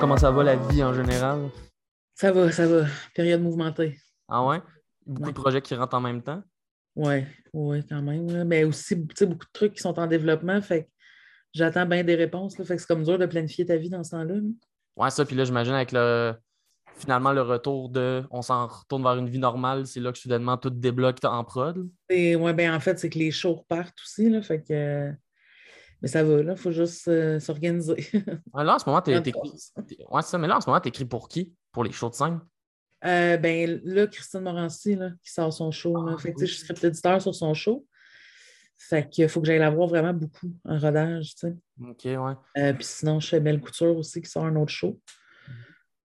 comment ça va la vie en général? Ça va, ça va. Période mouvementée. Ah ouais? Beaucoup Ouais. de projets qui rentrent en même temps? Ouais, ouais, quand même. Mais aussi, tu sais, beaucoup de trucs qui sont en développement. Fait que j'attends bien des réponses. Là, fait que c'est comme dur de planifier ta vie dans ce temps-là. là. Ouais, ça, puis là, j'imagine avec le finalement le retour de on s'en retourne vers une vie normale, c'est là que soudainement tout débloque en prod. Et ouais, ben en fait, c'est que les shows repartent aussi. Là, fait que. Mais ça va, là. Il faut juste euh, s'organiser. Ouais, là, en ce moment, t'es, Ouais, c'est ça, mais là, en ce moment, t'écris pour qui? Pour les shows de scène? Euh, ben là, Christine Morancy, là, qui sort son show. là. Ah, fait que, tu sais, je suis script éditeur sur son show. Fait qu'il faut que j'aille la voir vraiment beaucoup en rodage, tu sais. OK, ouais. Euh, puis sinon, je fais Belle Couture aussi qui sort un autre show.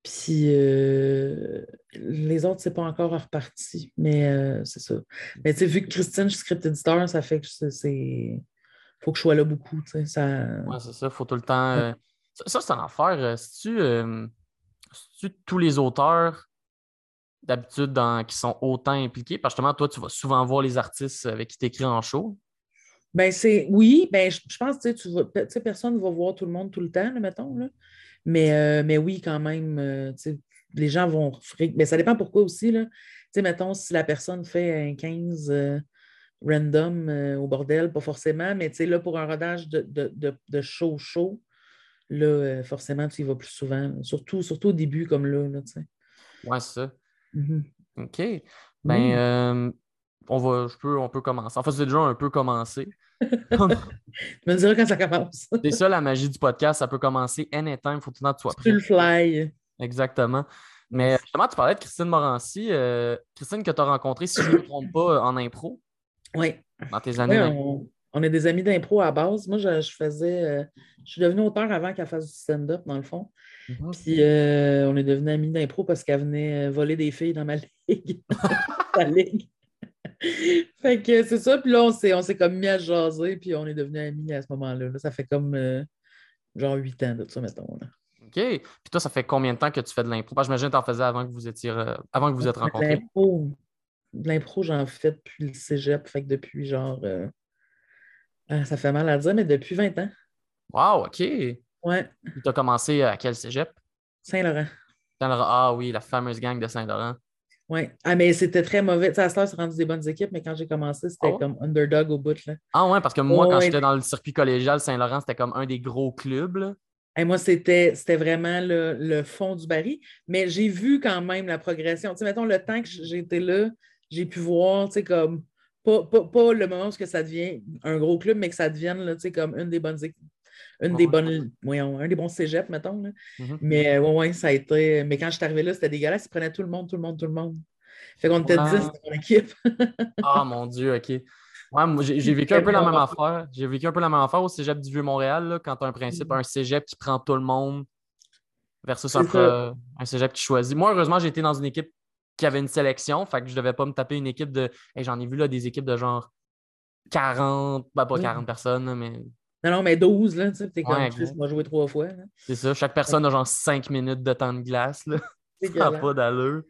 Puis euh, les autres, c'est pas encore reparti, mais euh, c'est ça. Mais tu sais, vu que Christine, je suis script éditeur, ça fait que c'est. Faut que je sois là beaucoup, tu sais. Ça... Ouais, c'est ça, faut tout le temps. euh, Ça, ça, c'est un affaire. euh, C'est-tu euh, tous les auteurs d'habitude dans- qui sont autant impliqués? Parce que justement, toi, tu vas souvent voir les artistes avec qui tu écris en show. Ben, c'est. Oui, ben, je, je pense que tu sais, tu vas- tu personne ne va voir tout le monde tout le temps, là, mettons. Là. Mais, euh, mais oui, quand même, euh, tu les gens vont. Mais ça dépend pourquoi aussi. Là. Tu sais, mettons, si la personne fait un 15 euh, random euh, au bordel, pas forcément, mais tu sais, là, pour un rodage de, de, de, de show show, là, euh, forcément, tu y vas plus souvent. là. Surtout, surtout au début, comme là, là, tu sais. Ouais, c'est ça. Mhm. OK. Ben, Oui. euh, on va, je peux, on peut commencer. En fait, c'est déjà un peu commencé. Tu me diras quand ça commence. c'est ça la magie du podcast. Ça peut commencer anytime. Il faut tout le temps que tu sois Tu le prêt. fly. Exactement. Mais justement, tu parlais de Christine Morancy. euh, Christine que tu as rencontrée, si je ne me trompe pas, en impro, Oui. dans tes années Oui, on, on est des amis d'impro à base. Moi, je, je faisais. euh, je suis devenue auteur avant qu'elle fasse du stand-up, dans le fond. Mhm. Puis euh, on est devenus amis d'impro parce qu'elle venait euh, voler des filles dans ma ligue. Ligue. fait que c'est ça. Puis là, on s'est, comme mis à se jaser, puis on est devenus amis à ce moment-là. là. Ça fait comme euh, genre huit ans de ça, mettons. là. OK. Puis toi, ça fait combien de temps que tu fais de l'impro? J'imagine que tu en faisais avant que vous étiez avant que vous êtes rencontrés. l'impro, de l'impro, j'en fais depuis le cégep. Fait que depuis genre. euh, ah, ça fait mal à dire, mais depuis 20 ans. Wow, OK. Ouais, Tu as commencé à quel cégep? Saint-Laurent. Saint-Laurent. Ah oui, la fameuse gang de Saint-Laurent. Oui. Ah, mais c'était très mauvais. Tu sais, à heure, c'est rendu des bonnes équipes, mais quand j'ai commencé, c'était ouais? comme underdog au bout. Là. Ah ouais, parce que moi, Oh, quand ouais. j'étais dans le circuit collégial, Saint-Laurent, c'était comme un des gros clubs. là. Et moi, c'était c'était vraiment le, le fond du baril. Mais j'ai vu quand même la progression. Tu sais, mettons, le temps que été là, j'ai pu voir, tu sais, comme, pas, pas, pas le moment où que ça devient un gros club, mais que ça devienne, là, tu sais, comme une des bonnes équipes. Une des bonnes, voyons, un des bons cégeps, mettons. Là. Mhm. Mais ouais, ouais, ça a été. Mais quand je suis arrivée là, c'était dégueulasse. Ils prenaient tout le monde, tout le monde, tout le monde. Fait qu'on était Ouais. 10 dans mon équipe. Ah mon Dieu, OK. Ouais, moi, j'ai vécu un peu la même affaire. J'ai vécu un peu la même affaire au cégep du Vieux-Montréal, là, quand tu as un principe, un cégep qui prend tout le monde versus un, un cégep qui choisit. Moi, heureusement, j'ai été dans une équipe qui avait une sélection, fait que je devais pas me taper une équipe de. Hey, J'en ai vu là, des équipes de genre 40, ben pas Ouais. 40 personnes, mais Non, non, mais 12, là, tu sais, t'es comme, Ouais, Chris, moi, joué trois fois. c'est ça. Chaque personne a genre 5 minutes de temps de glace. Là. Ça n'a dégueulasse. pas d'allure.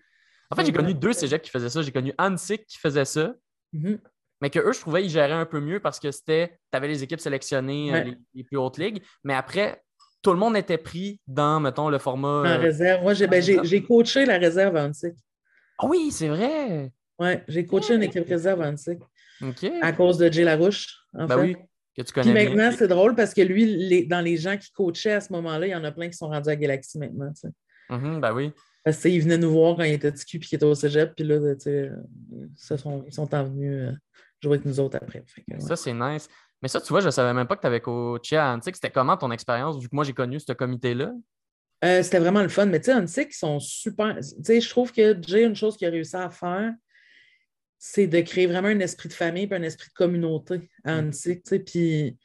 En fait, j'ai connu deux cégeps qui faisaient ça. J'ai connu Hansik qui faisait ça. Mhm. Mais que eux, je trouvais, ils géraient un peu mieux parce que c'était, tu avais les équipes sélectionnées, euh, Ouais. les, les plus hautes ligues. Mais après, tout le monde était pris dans, mettons, le format. En euh, réserve. Moi, j'ai ben, j'ai- coaché la réserve à Antique. Ah oui, c'est vrai. Oui, j'ai coaché une équipe réserve Antique OK. à cause de Jay Larouche, en Ben fait. oui, que tu Puis connais bien. maintenant, c'est drôle parce que lui, les- dans les gens qui coachaient à ce moment-là, il y en a plein qui sont rendus à Galaxy maintenant. tu sais. Mhm, ben oui. Parce qu'il venait nous voir quand il était petit cul puis qu'il était au cégep. Puis là, tu sais, sont, ils sont en venus euh, jouer avec nous autres après. Fait que, ouais. Ça, c'est nice. Mais ça, tu vois, je ne savais même pas que tu avais coaché à Antique. C'était comment ton expérience, vu que moi, j'ai connu ce comité-là? Euh, c'était vraiment le fun. Mais tu sais, Antique, ils sont super. Tu sais, je trouve que Jay, une chose qu'il a réussi à faire, c'est de créer vraiment un esprit de famille et un esprit de communauté à Mm. Sais. Puis,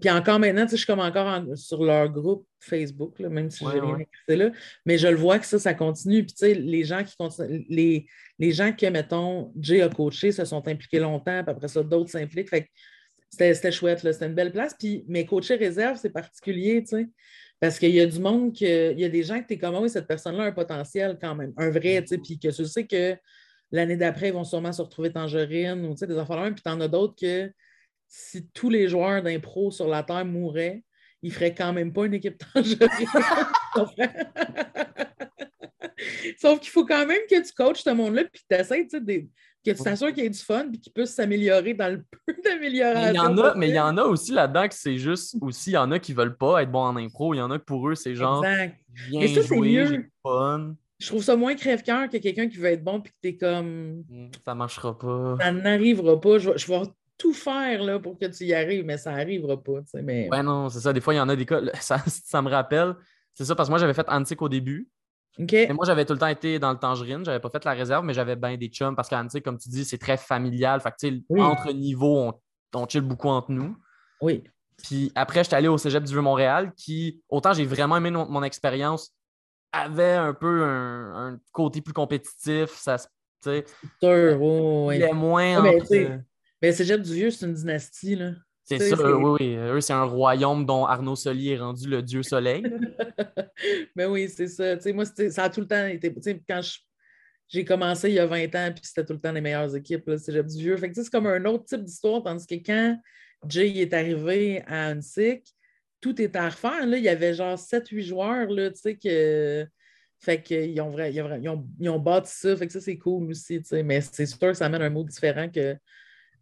puis encore maintenant, tu sais, je suis comme encore en- sur leur groupe Facebook, là, même si Ouais, j'ai rien ouais. écrit là. Mais je le vois que ça, ça continue. Puis tu sais, les gens qui continuent, les, les gens que, mettons, Jay a coaché se sont impliqués longtemps, puis après ça, d'autres s'impliquent. Fait c'était chouette, là. C'était une belle place. Puis, mais coacher réserve, c'est particulier, tu sais. Parce qu'il y a du monde que. Il y a des gens que tu es comme, Ah oui, cette personne-là a un potentiel quand même, un vrai, tu sais, puis que tu sais que l'année d'après, ils vont sûrement se retrouver tangerine ou tu sais, des affaires là. Puis tu en as d'autres que si tous les joueurs d'impro sur la Terre mouraient, il ferait quand même pas une équipe tangerine. Sauf qu'il faut quand même que tu coaches ce monde-là, puis que tu essaies, tu sais, que tu t'assures qu'il y ait du fun, puis qu'il puisse s'améliorer dans le peu d'amélioration. Il y en a, mais il y en a aussi là-dedans que c'est juste aussi, il y en a qui veulent pas être bons en impro, il y en a que pour eux, c'est genre. Exact. Bien Mais ça, c'est mieux. fun. Je trouve ça moins crève-cœur que quelqu'un qui veut être bon, puis que t'es comme. Mm, Ça marchera pas. Ça n'arrivera pas. Je vais, je vais tout faire là, pour que tu y arrives, mais ça n'arrivera pas. tu sais, Mais... Ouais, non, c'est ça. Des fois, il y en a des cas. Ça, ça me rappelle. C'est ça, parce que moi, j'avais fait Antique au début. Mais moi, j'avais tout le temps été dans le Tangerine. J'avais pas fait la réserve, mais j'avais bien des chums parce qu'Antique, comme tu dis, c'est très familial. Fait que, Oui. entre niveaux, on, on chill beaucoup entre nous. Oui. Puis après, j'étais allé au cégep du Vieux-Montréal, qui, autant j'ai vraiment aimé mon, mon expérience, avait un peu un, un côté plus compétitif. Ça, se- Sûr, oui, il est moins. Mais entre- tu sais, Mais Cégep du Vieux, c'est une dynastie, là. C'est ça, c'est- oui, oui. Eux, c'est un royaume dont Arnaud Soli est rendu le dieu soleil. Mais oui, c'est ça. Moi, ça a tout le temps été. quand j'ai commencé il y a 20 ans, puis c'était tout le temps les meilleures équipes, là, Cégep du Vieux. Fait que, c'est comme un autre type d'histoire, tandis que quand Jay est arrivé à Annecy, tout était à refaire. Là. Il y avait genre 7-8 joueurs, là, tu sais, que. Fait qu'ils ont, vra- ils ont, ils ont, ils ont bâti ça. Fait que ça, c'est cool aussi, tu sais. Mais c'est sûr que ça amène un mot différent que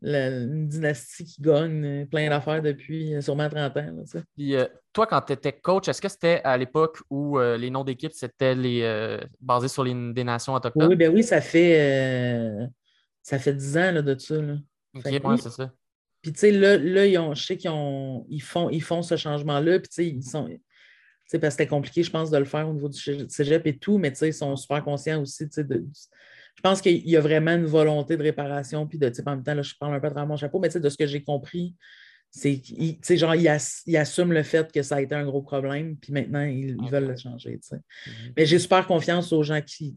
la- une dynastie qui gagne euh, plein d'affaires depuis euh, sûrement 30 ans, là. Puis euh, toi, quand tu étais coach, est-ce que c'était à l'époque où euh, les noms d'équipes, c'était les euh, basés sur les, des nations autochtones? Oui, ben oui, ça fait, ça fait 10 ans là, de ça. Là. Ok, ouais, c'est ça. Puis, tu sais, là, là ils ont, je sais qu'ils ils font, ils font ce changement-là. Puis, tu sais, ils sont. Parce que c'était compliqué, je pense, de le faire au niveau du cé- cégep et tout, mais ils sont super conscients aussi, de. Je pense qu'il y a vraiment une volonté de réparation, puis de, en même temps, là, je parle un peu à travers mon chapeau, mais de ce que j'ai compris, c'est qu'ils, genre, ils, ass- ils assument le fait que ça a été un gros problème, puis maintenant, ils, ils veulent le changer. Mhm. Mais j'ai super confiance aux gens qui,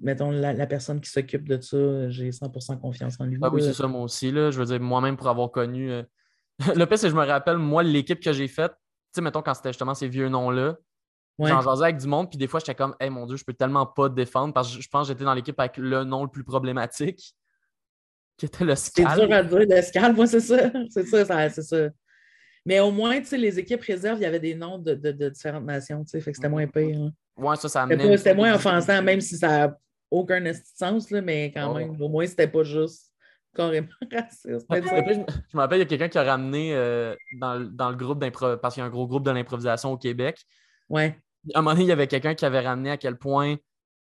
mettons, la, la personne qui s'occupe de ça, j'ai 100% confiance en lui. Ah oui, c'est ça, moi aussi. Là. Je veux dire, moi-même, pour avoir connu. euh, le pire, c'est que je me rappelle, moi, l'équipe que j'ai faite, mettons, quand c'était justement ces vieux noms-là, Ouais. j'en jasais avec du monde, puis des fois, j'étais comme, hey mon Dieu, je peux tellement pas te défendre parce que je pense que j'étais dans l'équipe avec le nom le plus problématique, qui était le C'est Scal. dur à dire, l'escale, moi, c'est ça. C'est ça, ça- c'est ça. Mais au moins, tu sais, les équipes réserves, il y avait des noms de, de- de différentes nations, tu sais, fait que c'était moins pire. hein. Ouais, ça, ça C'était amenait. C'était moins offensant, même si ça n'a aucun sens, là, mais quand Oh. même, au moins, c'était pas juste carrément raciste. Je me- je me rappelle, il y a quelqu'un qui a ramené euh, dans, le- dans le groupe d'impro, parce qu'il y a un gros groupe de l'improvisation au Québec. Ouais. À un moment donné, il y avait quelqu'un qui avait ramené à quel point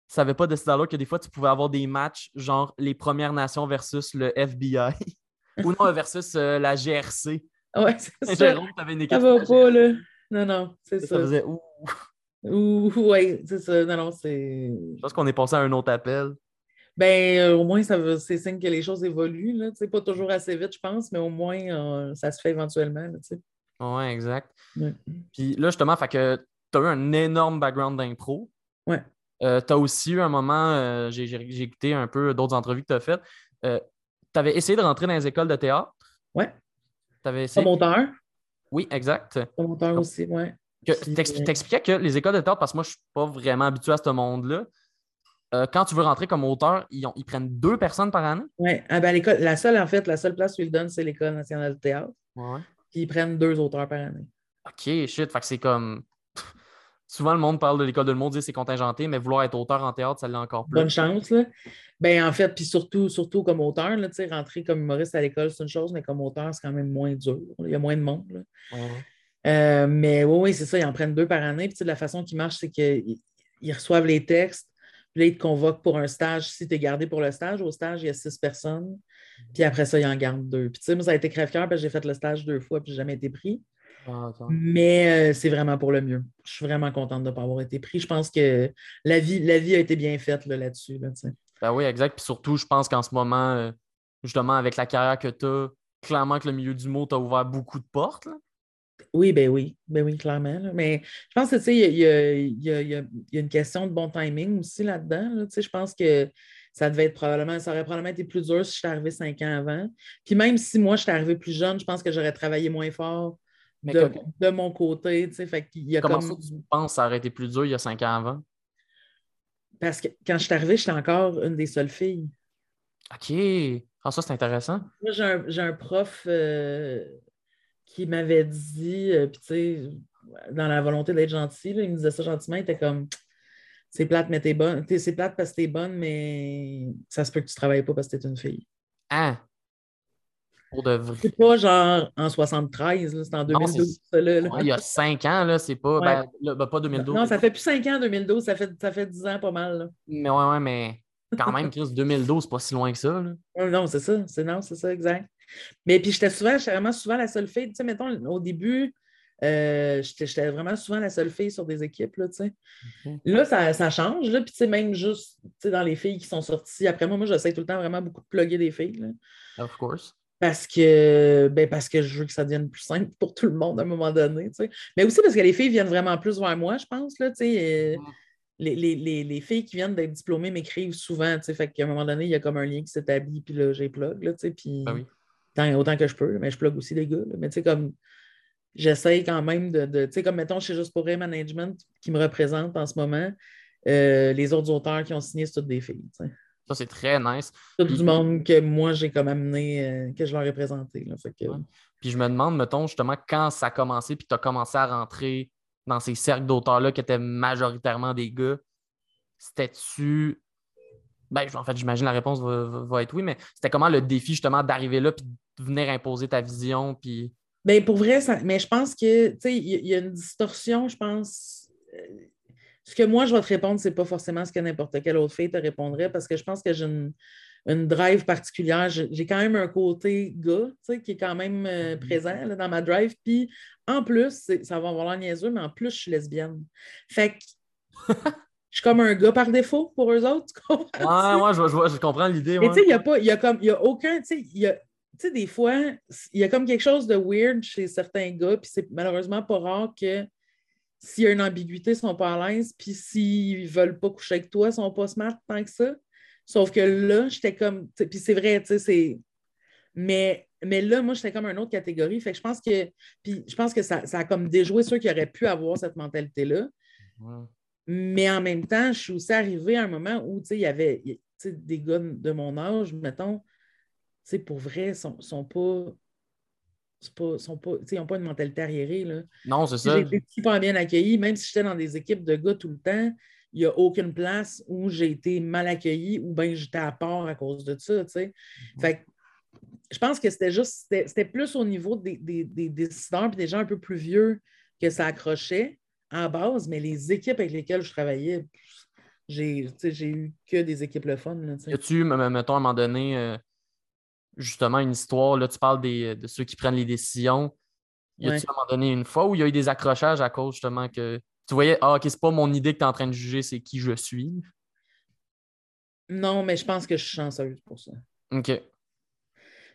ça n'avait pas décidé alors que des fois, tu pouvais avoir des matchs genre les Premières Nations versus le FBI ou non versus euh, la GRC. Ouais, c'est ça. Jérôme, tu avais une équipe. Ça va pas, là. Non, non, c'est Ça ça. faisait ouh. Ouais, c'est ça. Non, non, c'est. Je pense qu'on est passé à un autre appel. Ben, euh, au moins, ça veut- c'est signe que les choses évoluent, là. Sais, pas toujours assez vite, je pense, mais au moins, euh, ça se fait éventuellement, tu sais. Ouais, exact. Ouais. Puis là, justement, fait que tu as eu un énorme background d'impro. Ouais. tu as aussi eu un moment, euh, j'ai écouté un peu d'autres entrevues que tu as faites. tu avais essayé de rentrer dans les écoles de théâtre. Ouais. Tu avais essayé. Promoteur. Oui, exact. Promoteur aussi, ouais. Que- euh, T'expliquais que les écoles de théâtre, parce que moi, je ne suis pas vraiment habitué à ce monde-là. euh, quand tu veux rentrer comme auteur, ils, ont- ils prennent deux personnes par année? Ouais. Ah, ben, l'école, la seule, en fait, la seule place où ils le donnent, c'est l'École nationale de théâtre. Ouais. Puis ils prennent deux auteurs par année. OK, shit. Fait que c'est comme. Souvent, le monde parle de l'école de le monde, dit c'est contingenté, mais vouloir être auteur en théâtre, ça l'est encore plus. Bonne chance, là. Ben, en fait, puis surtout, surtout comme auteur, là, rentrer comme humoriste à l'école, c'est une chose, mais comme auteur, c'est quand même moins dur. Il y a moins de monde, là. Ouais. Euh, mais oui, oui, c'est ça, ils en prennent deux par année. Puis la façon qui marche, c'est qu'ils ils reçoivent les textes, puis là, ils te convoquent pour un stage. Si tu es gardé pour le stage, au stage, il y a six personnes. Puis après ça, ils en gardent deux. Puis tu sais, moi, ça a été crève-cœur parce que j'ai fait le stage deux fois, puis j'ai jamais été pris. Ah. Mais euh, c'est vraiment pour le mieux. Je suis vraiment contente de ne pas avoir été pris. Je pense que la vie, la vie a été bien faite là, là-dessus. Là. Ben oui, exact. Puis surtout, je pense qu'en ce moment, euh, justement, avec la carrière que tu as, clairement que le milieu du mot t'a ouvert beaucoup de portes. là. Oui, ben oui, ben oui, clairement. là. Mais je pense que tu sais, il y a, y y y une question de bon timing aussi là-dedans. là. Tu sais, Je pense que ça devait être probablement, ça aurait probablement été plus dur si j'étais arrivé cinq ans avant. Puis même si moi, j'étais arrivé plus jeune, je pense que j'aurais travaillé moins fort Mais de, que- de mon côté. tu sais. Fait qu'il y a comment comme... ça, tu penses que ça aurait été plus dur il y a cinq ans avant? Parce que quand je suis arrivée, j'étais encore une des seules filles. OK. Ah, ça, c'est intéressant. Moi, j'ai un, prof euh, qui m'avait dit, euh, puis tu sais, dans la volonté d'être gentil. Il me disait ça gentiment. Il était comme c'est plate, mais t'es bonne. C'est plate parce que t'es bonne, mais ça se peut que tu travailles pas parce que t'es une fille. Ah! Pour de vrai. C'est pas genre en 73, c'est en 2012. ça, là, il y a 5 ans, là, c'est pas. Ben, ben, pas 2012. Non, ça fait plus 5 ans, 2012. Ça fait, ça fait 10 ans, pas mal. Là. Mais ouais, ouais, mais quand même, Chris, 2012, c'est pas si loin que ça. Là. Non, c'est ça. C'est, non, c'est ça, exact. Mais puis j'étais souvent, j'étais vraiment souvent la seule fille. Tu sais, mettons, au début, euh, j'étais vraiment souvent la seule fille sur des équipes. Là, là ça, ça, change. Là, puis même juste dans les filles qui sont sorties. Après moi, moi, j'essaie tout le temps vraiment beaucoup de plugger des filles. Là. Of course. Parce que, ben, parce que je veux que ça devienne plus simple pour tout le monde à un moment donné. Mais aussi parce que les filles viennent vraiment plus vers moi, je pense. Là, euh, les, les, les, filles qui viennent d'être diplômées m'écrivent souvent. Fait qu'à un moment donné, il y a comme un lien qui s'établit, puis là, j'ai plug. Là, puis, ben oui. autant que je peux, mais je plug aussi les gars. Mais tu sais, comme j'essaye quand même de, tu sais, comme mettons chez Juste pour Management qui me représente en ce moment, euh, les autres auteurs qui ont signé, c'est toutes des filles. Ça, c'est très nice. Tout du monde que moi, j'ai comme amené, euh, que je leur ai présenté. Puis je me demande, mettons, justement, quand ça a commencé, puis tu as commencé à rentrer dans ces cercles d'auteurs-là qui étaient majoritairement des gars, c'était-tu. Ben, en fait, j'imagine la réponse va, être oui, mais c'était comment le défi, justement, d'arriver là, puis de venir imposer ta vision, puis. Bien, pour vrai, mais je pense que, tu sais, il y, a une distorsion, je pense. Ce que moi, je vais te répondre, ce n'est pas forcément ce que n'importe quelle autre fille te répondrait parce que je pense que j'ai une, drive particulière. J'ai quand même un côté gars, qui est quand même euh, mm-hmm. présent dans ma drive. Puis, en plus, ça va avoir l'air niaiseux, mais en plus, je suis lesbienne. Fait que je suis comme un gars par défaut pour eux autres. Ouais, ouais, je, je, comprends l'idée. Mais tu sais, il n'y a pas, il y a comme, il y a aucun, tu sais, il y a, tu sais, des fois, il y a comme quelque chose de weird chez certains gars, puis c'est malheureusement pas rare que s'il y a une ambiguïté, ils sont pas à l'aise, puis s'ils veulent pas coucher avec toi, ils sont pas smart tant que ça. Sauf que là, j'étais comme. Puis c'est vrai, tu sais, c'est. Mais, mais là, moi, j'étais comme une autre catégorie. Fait que je pense que. Puis je pense que ça, a comme déjoué ceux qui auraient pu avoir cette mentalité-là. Mais en même temps, je suis aussi arrivée à un moment où, tu sais, il y avait des gars de mon âge, mettons, sais, pour vrai, sont, sont pas. Sont pas, ils n'ont pas une mentalité arriérée. Là. Non, c'est ça. J'ai été super bien accueilli, même si j'étais dans des équipes de gars tout le temps, il n'y a aucune place où j'ai été mal accueilli ou bien j'étais à part à cause de ça. Mhm. Fait je pense que c'était juste, c'était plus au niveau des, des, des décideurs et des gens un peu plus vieux que ça accrochait en base, mais les équipes avec lesquelles je travaillais, j'ai eu que des équipes le fun. Là, As-tu, mettons, à un moment donné, euh, justement une histoire, là, tu parles des, de ceux qui prennent les décisions. Y a-tu à un moment donné une fois où il y a eu des accrochages à cause justement que tu voyais, ah, ok, c'est pas mon idée que tu es en train de juger, c'est qui je suis? Non, mais je pense que je suis chanceuse pour ça. OK.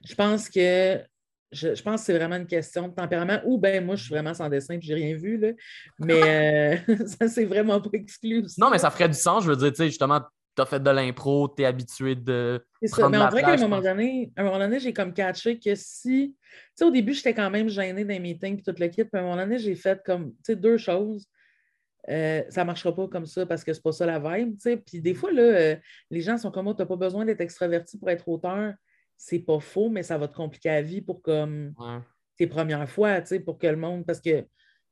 Je pense que je, pense que c'est vraiment une question de tempérament. Ou bien moi, je suis vraiment sans dessin et j'ai rien vu. Là. Mais euh, ça, c'est vraiment pas exclu. Non, mais ça ferait du sens. Je veux dire, tu sais, justement, tu as fait de l'impro, tu es habitué de. C'est ça. Mais en vrai qu'à un moment donné, à un moment donné, j'ai comme catché que si. Tu sais, au début, j'étais quand même gênée dans les meetings et tout le kit. Puis à un moment donné, j'ai fait comme, tu sais, deux choses. Euh, ça ne marchera pas comme ça parce que c'est pas ça la vibe. Tu sais. Puis des fois, là, euh, les gens sont comme oh, tu n'as pas besoin d'être extraverti pour être auteur. C'est pas faux, mais ça va te compliquer la vie pour comme tes premières fois, tu sais, pour que le monde. Parce que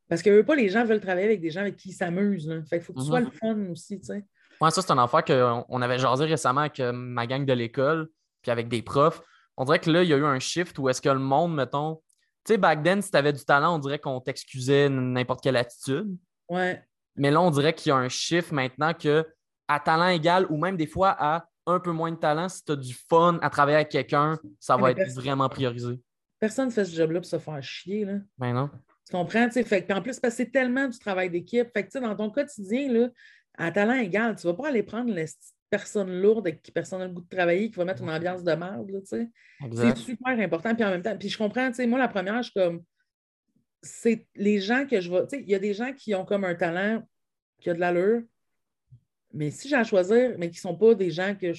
parce que eux, pas, les gens veulent travailler avec des gens avec qui ils s'amusent. Fait qu'il faut que tu sois mm-hmm. le fun aussi, tu sais. Ouais, ça, c'est un affaire qu'on avait jasé récemment avec euh, ma gang de l'école, puis avec des profs. On dirait que là, il y a eu un shift où est-ce que le monde, mettons, tu sais, back then, si tu avais du talent, on dirait qu'on t'excusait n'importe quelle attitude. Ouais. Mais là, on dirait qu'il y a un shift maintenant que à talent égal ou même des fois à un peu moins de talent, si tu as du fun à travailler avec quelqu'un, ça va être vraiment priorisé. Personne ne fait ce job-là pour se faire chier. Là. Ben non. Tu comprends? Fait, puis en plus, c'est tellement du travail d'équipe. Fait que, dans ton quotidien, là, à talent égal, tu ne vas pas aller prendre la personne lourde avec qui personne n'a le goût de travailler, qui va mettre une ambiance de merde. C'est super important. Puis en même temps, puis je comprends, moi, la première, je suis comme. C'est les gens que je vois. Il y a des gens qui ont comme un talent qui a de l'allure, mais si j'ai à choisir, mais qui ne sont pas des gens que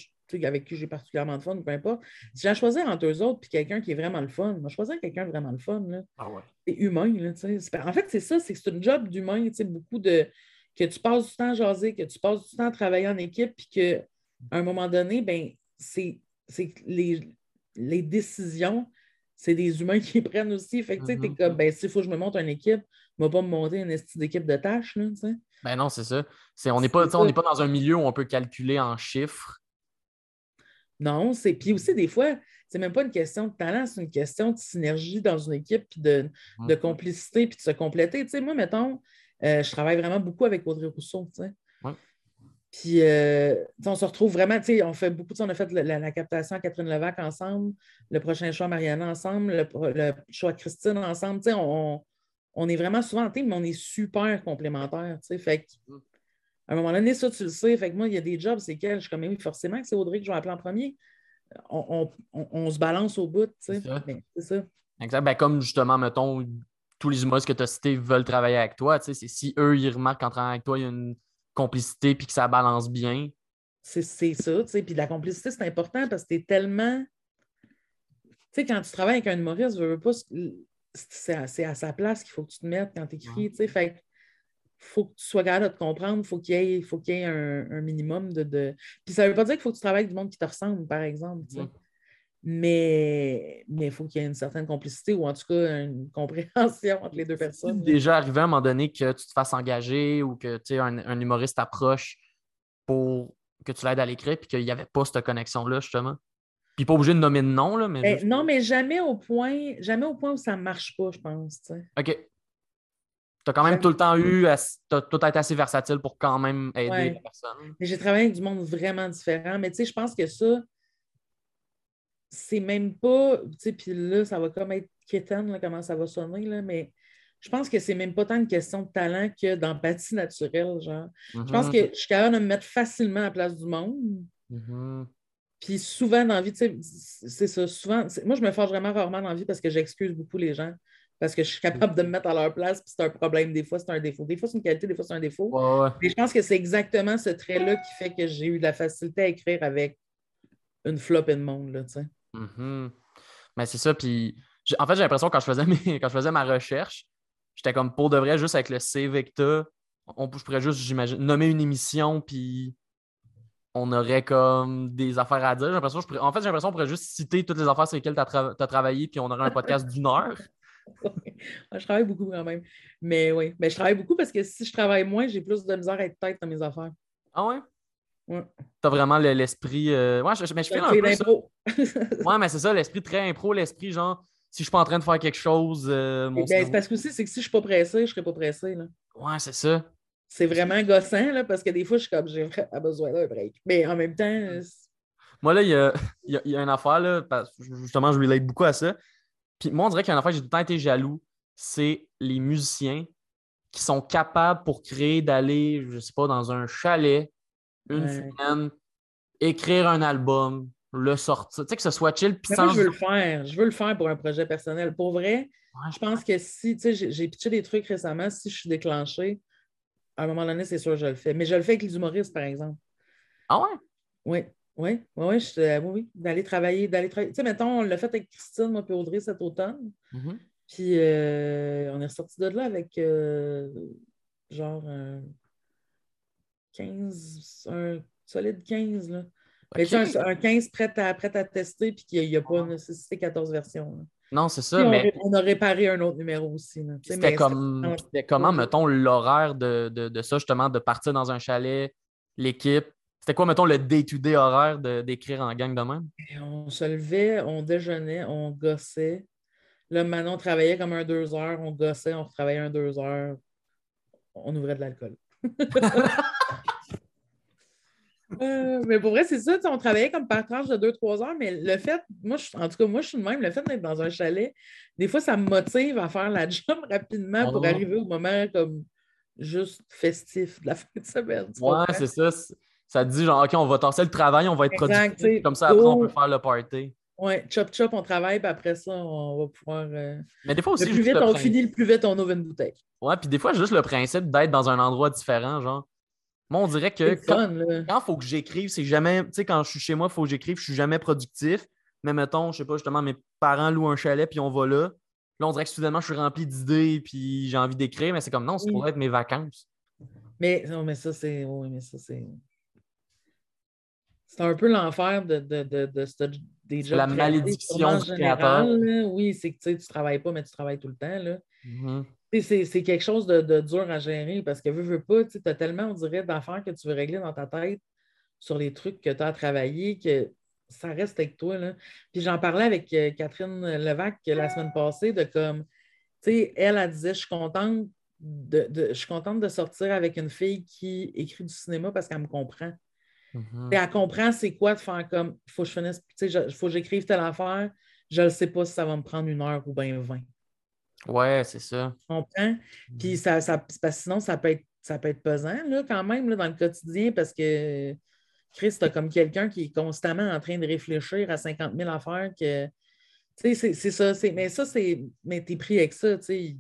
avec qui j'ai particulièrement de fun, peu importe, si j'ai à choisir entre eux autres puis quelqu'un qui est vraiment le fun, moi, choisir quelqu'un de vraiment le fun. Là. Ah c'est humain. Là, en fait, c'est ça, c'est que c'est un job d'humain. Beaucoup de que tu passes du temps à jaser, que tu passes du temps à travailler en équipe, puis qu'à un moment donné, ben, c'est les, les décisions, c'est des humains qui prennent aussi. Fait que, tu sais, t'es Mhm. comme, ben, s'il faut que je me monte une équipe, je vais pas me monter une esti d'équipe de tâches, là, tu sais. Ben non, c'est ça. On n'est pas, on pas dans un milieu où on peut calculer en chiffres. Non, c'est. Puis aussi, des fois, c'est même pas une question de talent, c'est une question de synergie dans une équipe, puis de, de Mhm. complicité, puis de se compléter. Tu sais, moi, mettons, euh, je travaille vraiment beaucoup avec Audrey Rousseau, tu sais. Ouais. Puis, euh, on se retrouve vraiment, tu sais, on fait beaucoup, on a fait la, la- la captation à Catherine Levac ensemble, le prochain choix à Mariana ensemble, le, choix à Christine ensemble, tu sais, on, on est vraiment souvent en team, mais on est super complémentaires, tu sais. Fait que, à un moment donné, ça, tu le sais. Fait que moi, il y a des jobs, c'est quels? Je suis comme, oui, forcément que c'est Audrey que je vais appeler en premier. On, on- on- se balance au bout, tu sais. C'est ça. C'est ça. Exact. Ben, comme justement, mettons, tous les humoristes que tu as cités veulent travailler avec toi. tu sais, C'est si eux, ils remarquent qu'en travaillant avec toi, il y a une complicité puis que ça balance bien. C'est ça, tu sais. Puis la complicité, c'est important parce que tu es tellement. Tu sais, quand tu travailles avec un humoriste, veux, veux pas, c'est à, sa place qu'il faut que tu te mettes quand tu écris, tu sais. Fait que faut que tu sois capable de te comprendre, faut qu'il y ait, faut qu'il y ait un, un minimum de, de- Puis ça veut pas dire qu'il faut que tu travailles avec du monde qui te ressemble, par exemple, tu sais. Mais mais il faut qu'il y ait une certaine complicité ou en tout cas une compréhension entre les deux personnes. déjà arrivé à un moment donné que tu te fasses engager ou que un, un humoriste t'approche pour que tu l'aides à l'écrire puis qu'il n'y avait pas cette connexion-là, justement? Puis pas obligé de nommer de nom, là, mais. Ben, juste- non, mais jamais au point, jamais au point où ça ne marche pas, je pense. OK. Tu as quand même Jamais. tout le temps eu. Tu as tout été assez versatile pour quand même aider Ouais. la personne. Mais j'ai travaillé avec du monde vraiment différent. Mais tu sais, je pense que ça, c'est même pas. Tu sais, puis là, ça va comme être quétaine, là, comment ça va sonner, là, mais je pense que c'est même pas tant une question de talent que d'empathie naturelle, genre. Je pense Mhm. que je suis capable de me mettre facilement à la place du monde. Mhm. Puis souvent dans la vie, tu sais, c'est ça. Souvent, moi, je me forge vraiment rarement dans la vie parce que j'excuse beaucoup les gens. Parce que je suis capable de me mettre à leur place, puis c'est un problème. Des fois, c'est un défaut. Des fois, c'est une qualité, des fois, c'est un défaut. Ouais, ouais. Mais je pense que c'est exactement ce trait-là qui fait que j'ai eu de la facilité à écrire avec une flopée de monde, là, tu sais. Mhm. Mais c'est ça. Puis, j'ai- en fait, j'ai l'impression quand je faisais mes- quand je faisais ma recherche, j'étais comme pour de vrai, juste avec le CV que t'as, on, je pourrais juste, j'imagine, nommer une émission, puis on aurait comme des affaires à dire. J'ai l'impression, pourrais- en fait, j'ai l'impression qu'on pourrait juste citer toutes les affaires sur lesquelles tu as, travaillé, puis on aurait un podcast d'une heure. Je travaille beaucoup quand même. Mais oui, mais je travaille beaucoup parce que si je travaille moins, j'ai plus de misère à être tête dans mes affaires. Ah ouais? T'as vraiment le- l'esprit. euh, Ouais, je, mais je fais un peu ça. Ouais, mais c'est ça, l'esprit très impro, l'esprit genre, si je suis pas en train de faire quelque chose, euh, mon Ben, parce que aussi, c'est que si je ne suis pas pressée, je ne serai pas pressée. Là. Ouais, c'est ça. C'est vraiment gossant là, parce que des fois, je suis comme j'ai vraiment besoin d'un break. Mais en même temps, c'est- Moi, là, il y a, y a- y a une affaire, là, parce que justement, je relate beaucoup à ça. Puis moi, on dirait qu'il y a une affaire, j'ai tout le temps été jaloux, c'est les musiciens qui sont capables pour créer d'aller, je sais pas, dans un chalet, une Ouais. semaine, écrire un album, le sortir. Tu sais, que ce soit chill, puis sans... je veux le faire. Je veux le faire pour un projet personnel. Pour vrai, Ouais, je pense que si, tu sais, j'ai pitché des trucs récemment, si je suis déclenchée, à un moment donné, c'est sûr que je le fais. Mais je le fais avec les humoristes, par exemple. Ah ouais? Oui, oui, oui, oui, je- euh, oui, oui, d'aller travailler, d'aller travailler. Tu sais, mettons, on l'a fait avec Christine, moi, puis Audrey cet automne. Mhm. Puis euh, on est ressorti de là avec euh, genre un 15, un solide 15, là. Mais un, un 15 prêt à, prêt à tester, puis qu'il n'y a, pas nécessité 14 versions. là. Non, c'est ça, on, mais on a réparé un autre numéro aussi. c'était comme... comment, mettons, l'horaire de, de, de ça, justement, de partir dans un chalet, l'équipe? C'était quoi, mettons, le day-to-day horaire d'écrire en gang de même? Et On se levait, on déjeunait, on gossait. Là, Manon travaillait comme un deux heures, on gossait, on retravaillait un deux heures, on ouvrait de l'alcool. Euh, mais pour vrai, c'est ça, on travaillait comme par tranche de deux, trois heures, mais le fait, moi, je- en tout cas, moi, je suis de même, le fait d'être dans un chalet, des fois, ça me motive à faire la job rapidement pour Ah. arriver au moment comme juste festif de la fin de semaine. Ouais, c'est ça. Ça te dit, genre, OK, on va tasser le travail, on va être productif. Comme ça, après, on peut faire le party. Ouais, chop chop, on travaille, puis après ça, on va pouvoir. euh, Mais des fois aussi, Le plus vite on principe- finit, le plus vite on ouvre une bouteille. Ouais, puis des fois, juste le principe d'être dans un endroit différent, genre. Moi, on dirait que quand il faut que j'écrive, c'est jamais. Tu sais, quand je suis chez moi, il faut que j'écrive, je suis jamais productif. Mais mettons, je sais pas, justement, mes parents louent un chalet, puis on va là. Là, on dirait que soudainement, je suis rempli d'idées, puis j'ai envie d'écrire, mais c'est comme non, c'est pour être mes vacances. Mais non, mais ça, c'est. Oui, mais ça, c'est. C'est un peu l'enfer de, de, de, de, ce- des jobs. La malédiction du créateur. oui, c'est que tu ne travailles pas, mais tu travailles tout le temps. Là. Mm-hmm. C'est quelque chose de, dur à gérer parce que veux, veux pas, tu as tellement, on dirait, d'affaires que tu veux régler dans ta tête sur les trucs que tu as à travailler que ça reste avec toi. Là. Puis j'en parlais avec euh, Catherine Levac la semaine passée de comme, tu sais, elle, elle disait, je suis contente de, je suis contente de sortir avec une fille qui écrit du cinéma parce qu'elle me comprend. Mm-hmm. Elle comprend c'est quoi de faire comme, il faut que je finisse, il faut que j'écrive telle affaire, je ne sais pas si ça va me prendre une heure ou bien vingt. Ouais, c'est ça. Tu comprends? Puis mm-hmm. ça, ça, sinon, ça peut être, ça peut être pesant là, quand même là, dans le quotidien parce que Chris, tu comme quelqu'un qui est constamment en train de réfléchir à 50 000 affaires que. Tu sais, c'est ça. Mais ça, c'est. Mais t'es pris avec ça, tu sais.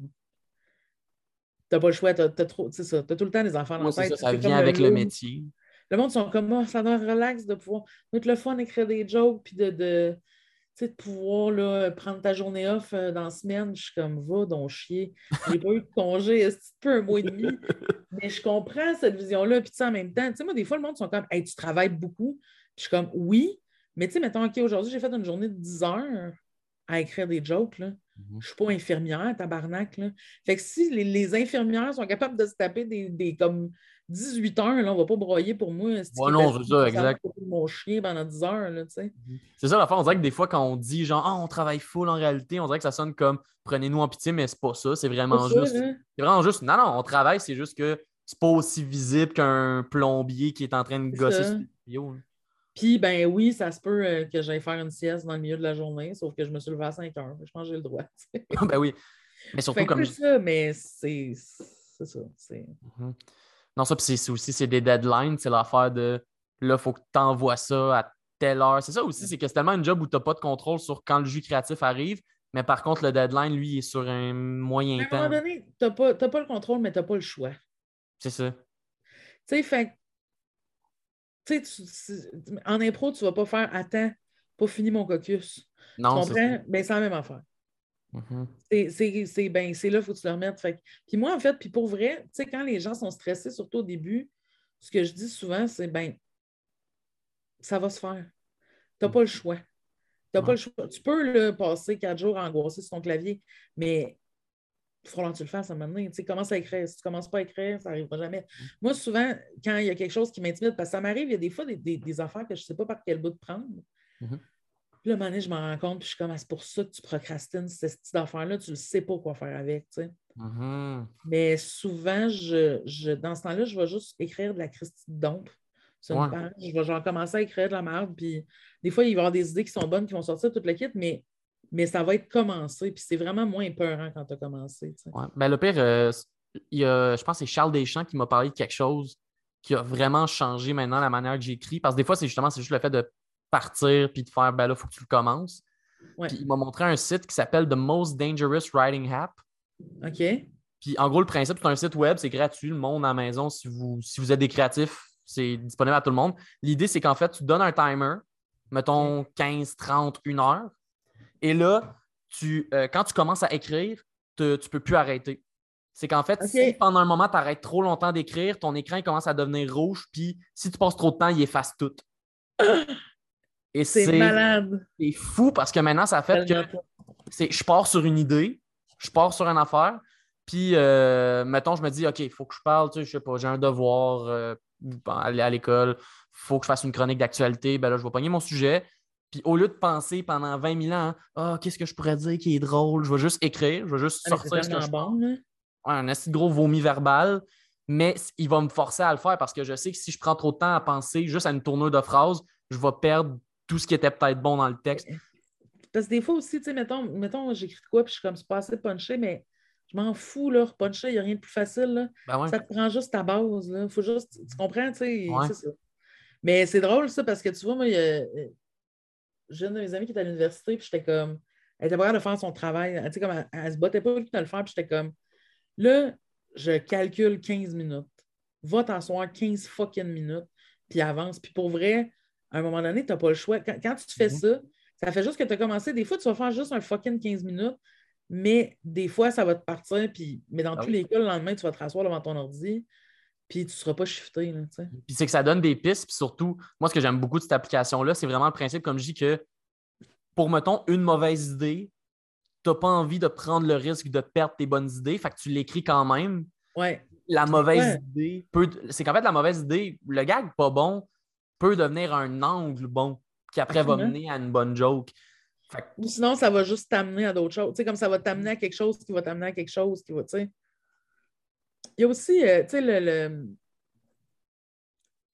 T'as pas le choix, t'as trop. C'est ça. T'as tout le temps des enfants dans la tête. Ça, ça vient avec le, métier. Le monde sont comme moi, oh, ça doit relax de pouvoir mettre le fun, écrire des jokes, puis de, de, de pouvoir là, prendre ta journée off euh, dans la semaine. Je suis comme, va donc chier. J'ai pas eu de congé, c'est peu un mois et demi. Mais je comprends cette vision-là. Puis, en même temps, tu sais, moi, des fois, le monde sont comme, hey, tu travailles beaucoup. Puis, je suis comme, oui. Mais, tu sais, mettons, OK, aujourd'hui, j'ai fait une journée de 10 heures à écrire des jokes. Là. Mhm. Je ne suis pas infirmière, tabarnak. Là. Fait que si les, infirmières sont capables de se taper des, des comme 18 heures, là, on ne va pas broyer pour moi. Ouais, non, c'est ça, exact. Mon chien pendant 10 heures, là, tu sais. Mhm. C'est ça la fin. On dirait que des fois, quand on dit genre, ah, on travaille full en réalité, on dirait que ça sonne comme prenez-nous en pitié, mais c'est pas ça. C'est vraiment juste. Hein? C'est vraiment juste. Non, non, on travaille, c'est juste que c'est pas aussi visible qu'un plombier qui est en train de gosser sur le hein. Puis, ben oui, ça se peut euh, que j'aille faire une sieste dans le milieu de la journée, sauf que je me suis levé à 5 heures. Je pense que j'ai le droit. ben oui. Mais surtout comme. ça, mais c'est ça. Mhm. Non, ça, puis c'est aussi c'est des deadlines. C'est l'affaire de là, il faut que tu envoies ça à telle heure. C'est ça aussi, c'est que c'est tellement un job où tu n'as pas de contrôle sur quand le jus créatif arrive. Mais par contre, le deadline, lui, il est sur un moyen temps. À un moment donné, tu n'as pas, pas, le contrôle, mais tu n'as pas le choix. C'est ça. Tu sais, fait tu sais, en impro, tu ne vas pas faire Attends, pas fini mon caucus. Non, tu comprends? Ben, c'est la même affaire. Mm-hmm. C'est ben, là, il faut que tu le remettes. Puis moi, en fait, puis pour vrai, tu sais, quand les gens sont stressés, surtout au début, ce que je dis souvent, c'est ben, ça va se faire. Tu n'as pas le choix. As pas le choix. Tu peux le passer quatre jours angoissé sur ton clavier, mais il faudra que tu le fasses à un moment donné. Tu sais, commence à écrire. Si tu ne commences pas à écrire, ça n'arrivera jamais. Moi, souvent, quand il y a quelque chose qui m'intimide, parce que ça m'arrive, il y a des fois des, des, affaires que je ne sais pas par quel bout de prendre. Mm-hmm. Puis là, un moment donné, je m'en rends compte, puis je suis comme, ah, c'est pour ça que tu procrastines cette petite affaire-là, tu ne sais pas quoi faire avec, tu sais. Mm-hmm. Mais souvent, je, je, dans ce temps-là, je vais juste écrire de la Christie de C'est une page. Je vais genre commencer à écrire de la merde, puis des fois, il va y avoir des idées qui sont bonnes, qui vont sortir toute le kit, mais, mais ça va être commencé, puis c'est vraiment moins peurant quand tu as commencé. Ouais. Ben, le pire, euh, il y a, je pense que c'est Charles Deschamps qui m'a parlé de quelque chose qui a vraiment changé maintenant la manière que j'écris. Parce que des fois, c'est justement c'est juste le fait de partir puis de faire ben là, il faut que tu le commences. Puis il m'a montré un site qui s'appelle The Most Dangerous Writing App. OK. Puis en gros, le principe, c'est un site web, c'est gratuit, le monde à la maison. Si vous, si vous êtes des créatifs, c'est disponible à tout le monde. L'idée, c'est qu'en fait, tu donnes un timer, mettons 15, 30, 1 heure. Et là, tu, euh, quand tu commences à écrire, tu ne peux plus arrêter. C'est qu'en fait, si pendant un moment, tu arrêtes trop longtemps d'écrire, ton écran commence à devenir rouge, puis si tu passes trop de temps, il efface tout. c'est malade. C'est fou parce que maintenant, ça fait que je pars sur une idée, je pars sur une affaire, puis euh, mettons, je me dis, OK, il faut que je parle, tu sais, je sais pas, j'ai un devoir euh, aller à l'école, il faut que je fasse une chronique d'actualité, ben là, je vais pogner mon sujet. Puis au lieu de penser pendant 20 000 ans, ah, qu'est-ce que je pourrais dire qui est drôle, je vais juste écrire, je vais juste ah, sortir ce que je bon, ouais, un assez gros vomi verbal, mais il va me forcer à le faire parce que je sais que si je prends trop de temps à penser juste à une tournure de phrase, je vais perdre tout ce qui était peut-être bon dans le texte. Parce que des fois aussi, tu sais, mettons, mettons j'écris de quoi, puis je suis comme, c'est pas assez punché, mais je m'en fous, là, puncher, il n'y a rien de plus facile, là. Ben ça te prend juste ta base, là. Faut juste, tu comprends, tu sais, ça. Mais c'est drôle, ça, parce que tu vois, moi, j'ai une de mes amies qui est à l'université, puis j'étais comme, elle était pas de faire son travail, tu sais, comme, elle, se battait pas de le faire, puis j'étais comme, là, je calcule 15 minutes. Va t'asseoir 15 fucking minutes, puis avance. Puis pour vrai, à un moment donné, tu n'as pas le choix. Quand, tu fais mhm. ça, ça fait juste que tu as commencé. Des fois, tu vas faire juste un fucking 15 minutes, mais des fois, ça va te partir. Puis, mais dans ah tous les cas, le lendemain, tu vas te rasseoir devant ton ordi, puis tu ne seras pas shifté. puis c'est que ça donne des pistes. Puis surtout, moi, ce que j'aime beaucoup de cette application-là, c'est vraiment le principe, comme je dis, que pour, mettons, une mauvaise idée, tu n'as pas envie de prendre le risque de perdre tes bonnes idées, fait que tu l'écris quand même. Ouais. La mauvaise idée peut. C'est qu'en fait, la mauvaise idée, le gag pas bon peut devenir un angle bon qui après va mener à une bonne joke. Ou sinon, ça va juste t'amener à d'autres choses. Tu sais, comme ça va t'amener à quelque chose qui va t'amener à quelque chose qui va, tu sais. Il y a aussi, euh, tu sais, le, le,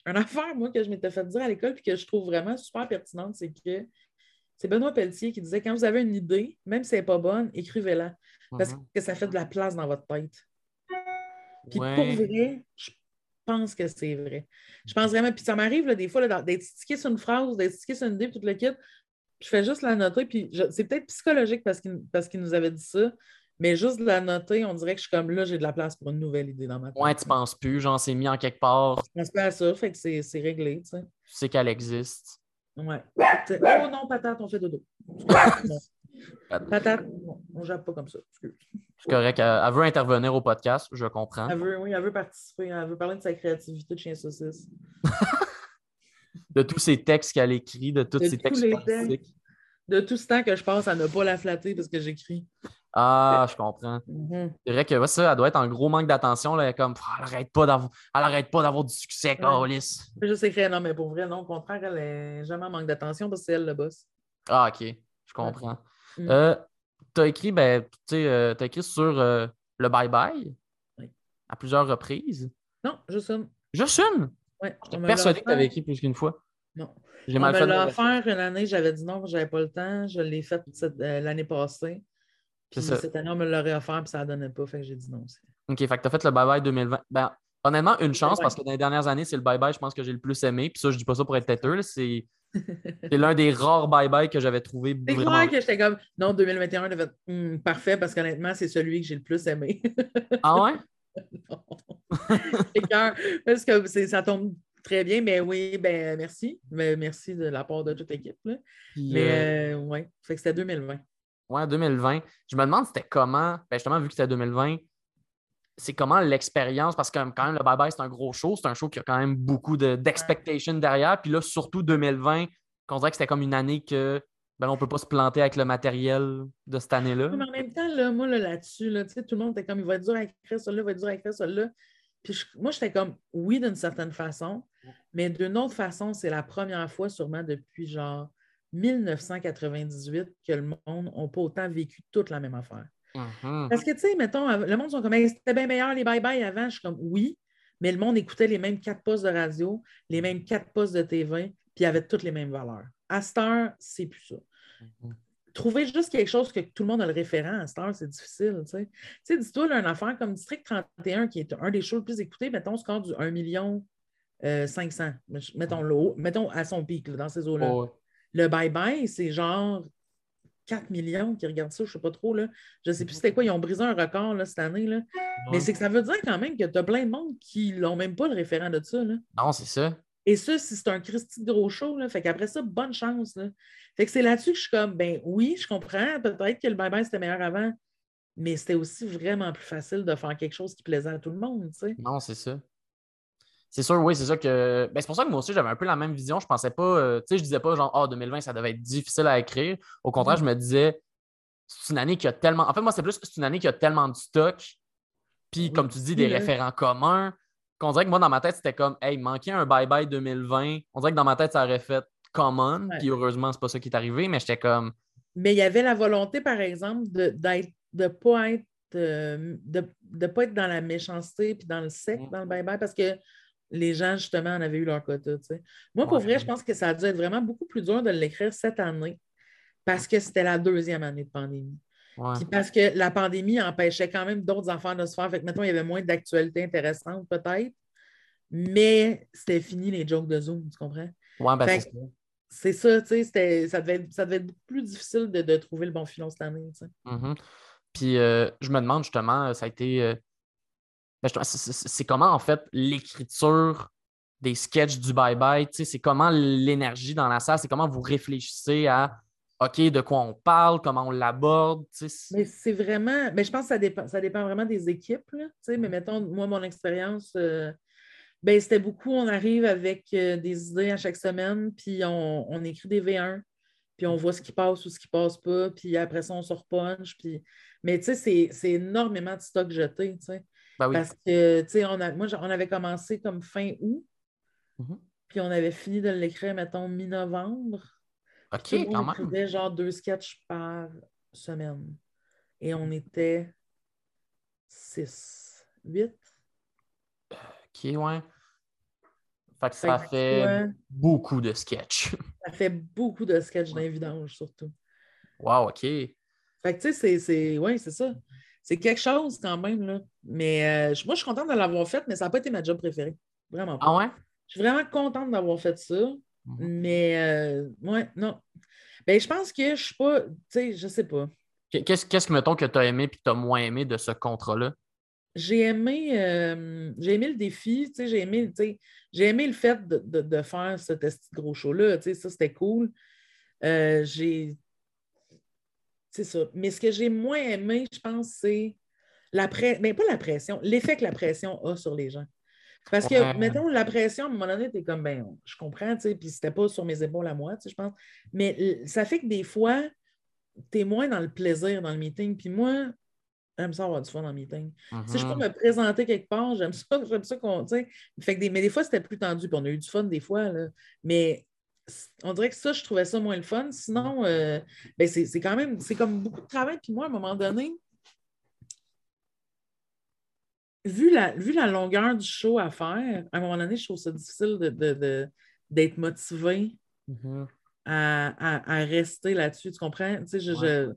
Une affaire, moi, que je m'étais fait dire à l'école et que je trouve vraiment super pertinente, c'est que c'est Benoît Pelletier qui disait quand vous avez une idée, même si elle n'est pas bonne, écrivez-la. Parce mhm. que ça fait de la place dans votre tête. Puis pour vrai, je pense que c'est vrai. Je pense vraiment, puis ça m'arrive des fois d'être stické sur une phrase, d'être stické sur une idée, puis tout le kit. Je fais juste la noter, puis c'est peut-être psychologique parce qu'il nous avait dit ça, mais juste de la noter, on dirait que je suis comme là, j'ai de la place pour une nouvelle idée dans ma tête. Ouais, tu penses plus, genre c'est mis en quelque part. Je pense pas à ça, fait que c'est réglé, tu sais. Tu sais qu'elle existe. Ouais. Oh non, patate, on fait dodo. patate, on ne jappe pas comme ça. C'est correct. Elle, veut intervenir au podcast, je comprends. Elle veut, oui, elle veut participer. Elle veut parler de sa créativité de chien saucisse. de tous ces textes qu'elle écrit, de tous ces textes De tout ce temps que je passe à ne pas la flatter parce que j'écris. Ah, je comprends. Mm-hmm. C'est vrai que ça, elle doit être en gros manque d'attention. Comme, elle n'arrête pas d'avoir du succès, Carlis. Je sais que non, mais pour vrai, non, au contraire, elle n'est jamais en manque d'attention parce que c'est elle le boss. Ah, OK. Je comprends. Mm. Euh, tu as écrit, ben, euh, écrit sur euh, le bye-bye? À plusieurs reprises? Non, juste une. Juste une? Oui. J'étais persuadé que tu avais écrit plus qu'une fois. Non. J'ai mal fait. Faire une année, j'avais dit non, j'avais pas le temps. Je l'ai fait l'année passée. Puis cette année, on me l'aurait offert, puis ça ne donnait pas. Fait que j'ai dit non aussi. OK, fait que tu as fait le bye-bye 2020. Ben, honnêtement, une chance, parce que dans les dernières années, c'est le bye-bye, je pense que j'ai le plus aimé. Puis ça, je dis pas ça pour être têteux. C'est l'un des rares bye-bye que j'avais trouvé. C'est vraiment... que j'étais comme non, 2021, fait, hmm, parfait, parce qu'honnêtement, c'est celui que j'ai le plus aimé. ah ouais? non. parce que ça tombe très bien, mais oui, ben merci. Mais merci de la part de toute l'équipe. Mais euh, euh, ouais, fait que c'était 2020. Ouais, 2020. Je me demande c'était comment, ben justement, vu que c'était 2020, c'est comment l'expérience, parce que quand même, le Bye Bye, c'est un gros show, c'est un show qui a quand même beaucoup d'expectations derrière. Puis là, surtout 2020, qu'on dirait que c'était comme une année que ben, on ne peut pas se planter avec le matériel de cette année-là. Mais en même temps, là, moi, là-dessus, là, tout le monde était comme il va être dur à écrire ça là, il va être dur à écrire ça là. Puis moi, j'étais comme oui, d'une certaine façon, mais d'une autre façon, c'est la première fois, sûrement depuis genre 1998 que le monde n'a pas autant vécu toute la même affaire. Mm-hmm. Parce que, tu sais, mettons, le monde sont comme, c'était bien meilleur les bye-bye avant. Je suis comme, oui, mais le monde écoutait les mêmes quatre postes de radio, les mêmes quatre postes de TV, puis avait toutes les mêmes valeurs. À Star, c'est plus ça. Mm-hmm. Trouver juste quelque chose que tout le monde a le référent à Star, c'est difficile. Tu sais, tu sais dis-toi, une affaire comme District 31, qui est un des shows les plus écoutés, mettons, score du 1 million 500. Euh, mettons, l'eau, mettons à son pic, dans ces eaux-là. Le bye-bye, c'est genre 4 millions qui regardent ça, je ne sais pas trop. Là. Je ne sais plus c'était quoi, ils ont brisé un record là, cette année. Là. Mais c'est que ça veut dire quand même que tu as plein de monde qui n'ont même pas le référent de ça. Là. Non, c'est ça. Et ça, si c'est un Christy de gros show, là, fait qu'après ça, bonne chance. Là. Fait que c'est là-dessus que je suis comme, ben oui, je comprends, peut-être que le bye-bye c'était meilleur avant, mais c'était aussi vraiment plus facile de faire quelque chose qui plaisait à tout le monde, tu sais. Non, c'est ça. C'est sûr, oui, c'est ça que. Ben, c'est pour ça que moi aussi, j'avais un peu la même vision. Je pensais pas, euh, tu sais, je disais pas genre, oh, 2020, ça devait être difficile à écrire. Au contraire, je me disais, c'est une année qui a tellement. En fait, moi, c'est plus, c'est une année qui a tellement de stock, puis comme tu dis, des référents communs, qu'on dirait que moi, dans ma tête, c'était comme, hey, manquait un bye-bye 2020. On dirait que dans ma tête, ça aurait fait common, puis heureusement, c'est pas ça qui est arrivé, mais j'étais comme. Mais il y avait la volonté, par exemple, de ne pas être. Euh, de ne pas être dans la méchanceté puis dans le sec mm. dans le bye-bye parce que les gens, justement, en avaient eu leur quota. Moi, pour vrai, je pense que ça a dû être vraiment beaucoup plus dur de l'écrire cette année parce que c'était la deuxième année de pandémie. Puis parce que la pandémie empêchait quand même d'autres affaires de se faire. Fait que, mettons, il y avait moins d'actualités intéressantes, peut-être. Mais c'était fini les jokes de Zoom, tu comprends? Ouais, ben c'est c'est ça, tu sais, ça devait, ça devait être plus difficile de, trouver le bon filon cette année. Mm-hmm. Puis euh, je me demande justement, ça a été euh, ben, c'est comment en fait l'écriture des sketchs du bye-bye, c'est comment l'énergie dans la salle, c'est comment vous réfléchissez à OK, de quoi on parle, comment on l'aborde. Mais c'est vraiment, mais je pense que ça dépend, ça dépend vraiment des équipes. mais mettons, moi, mon expérience, euh, ben, c'était beaucoup, on arrive avec euh, des idées à chaque semaine, puis on, écrit des V1, puis on voit ce qui passe ou ce qui passe pas, puis après ça, on se repunch. Puis... Mais c'est énormément de stock jeté, tu sais. Ben oui. Parce que, tu sais, on a, moi, on avait commencé comme fin août, Mhm. puis on avait fini de l'écrire, mettons, mi-novembre. OK, quand monde même. écrivait genre deux sketchs par semaine. Et on était six, huit. OK, ouais. Fait que ça fait ouais, beaucoup de sketchs. ça fait beaucoup de sketchs dans les vidanges, surtout. Wow, OK. Fait que, tu sais, c'est- c'est. Oui, c'est ça. C'est quelque chose quand même, là. Mais euh, moi, je suis contente de l'avoir fait, mais ça n'a pas été ma job préférée. Vraiment pas. Ah ouais? Je suis vraiment contente d'avoir fait ça. Mhm. Mais, euh, ouais, non. Ben, je pense que je suis pas. Tu sais, je sais pas. Qu'est-ce qu'est-ce que, mettons, que tu as aimé puis que tu as moins aimé de ce contrat-là? J'ai aimé, euh, j'ai aimé le défi, j'ai aimé, j'ai aimé le fait de, de- de faire ce gros show-là, ça c'était cool. Euh, j'ai. C'est ça. Mais ce que j'ai moins aimé, je pense, c'est la pression. Mais pas la pression, l'effet que la pression a sur les gens. Parce que, Ouais. mettons, la pression, à un moment donné, t'es comme, ben, je comprends, tu sais, puis c'était pas sur mes épaules à moi, tu sais, je pense. Mais ça fait que des fois, t'es moins dans le plaisir dans le meeting. Puis moi, j'aime ça avoir du fun dans le meeting. Si je peux Mhm. me présenter quelque part, j'aime ça, j'aime ça qu'on. tu sais, Fait que des, mais des fois, c'était plus tendu, puis on a eu du fun des fois. Là. Mais on dirait que ça, je trouvais ça moins le fun. Sinon, euh, ben, c'est c'est quand même, c'est comme beaucoup de travail. Puis moi, à un moment donné, vu la, vu la longueur du show à faire, à un moment donné, je trouve ça difficile de, de- de- d'être motivé Mhm. à, à- à rester là-dessus. Tu comprends? Tu sais, je, je-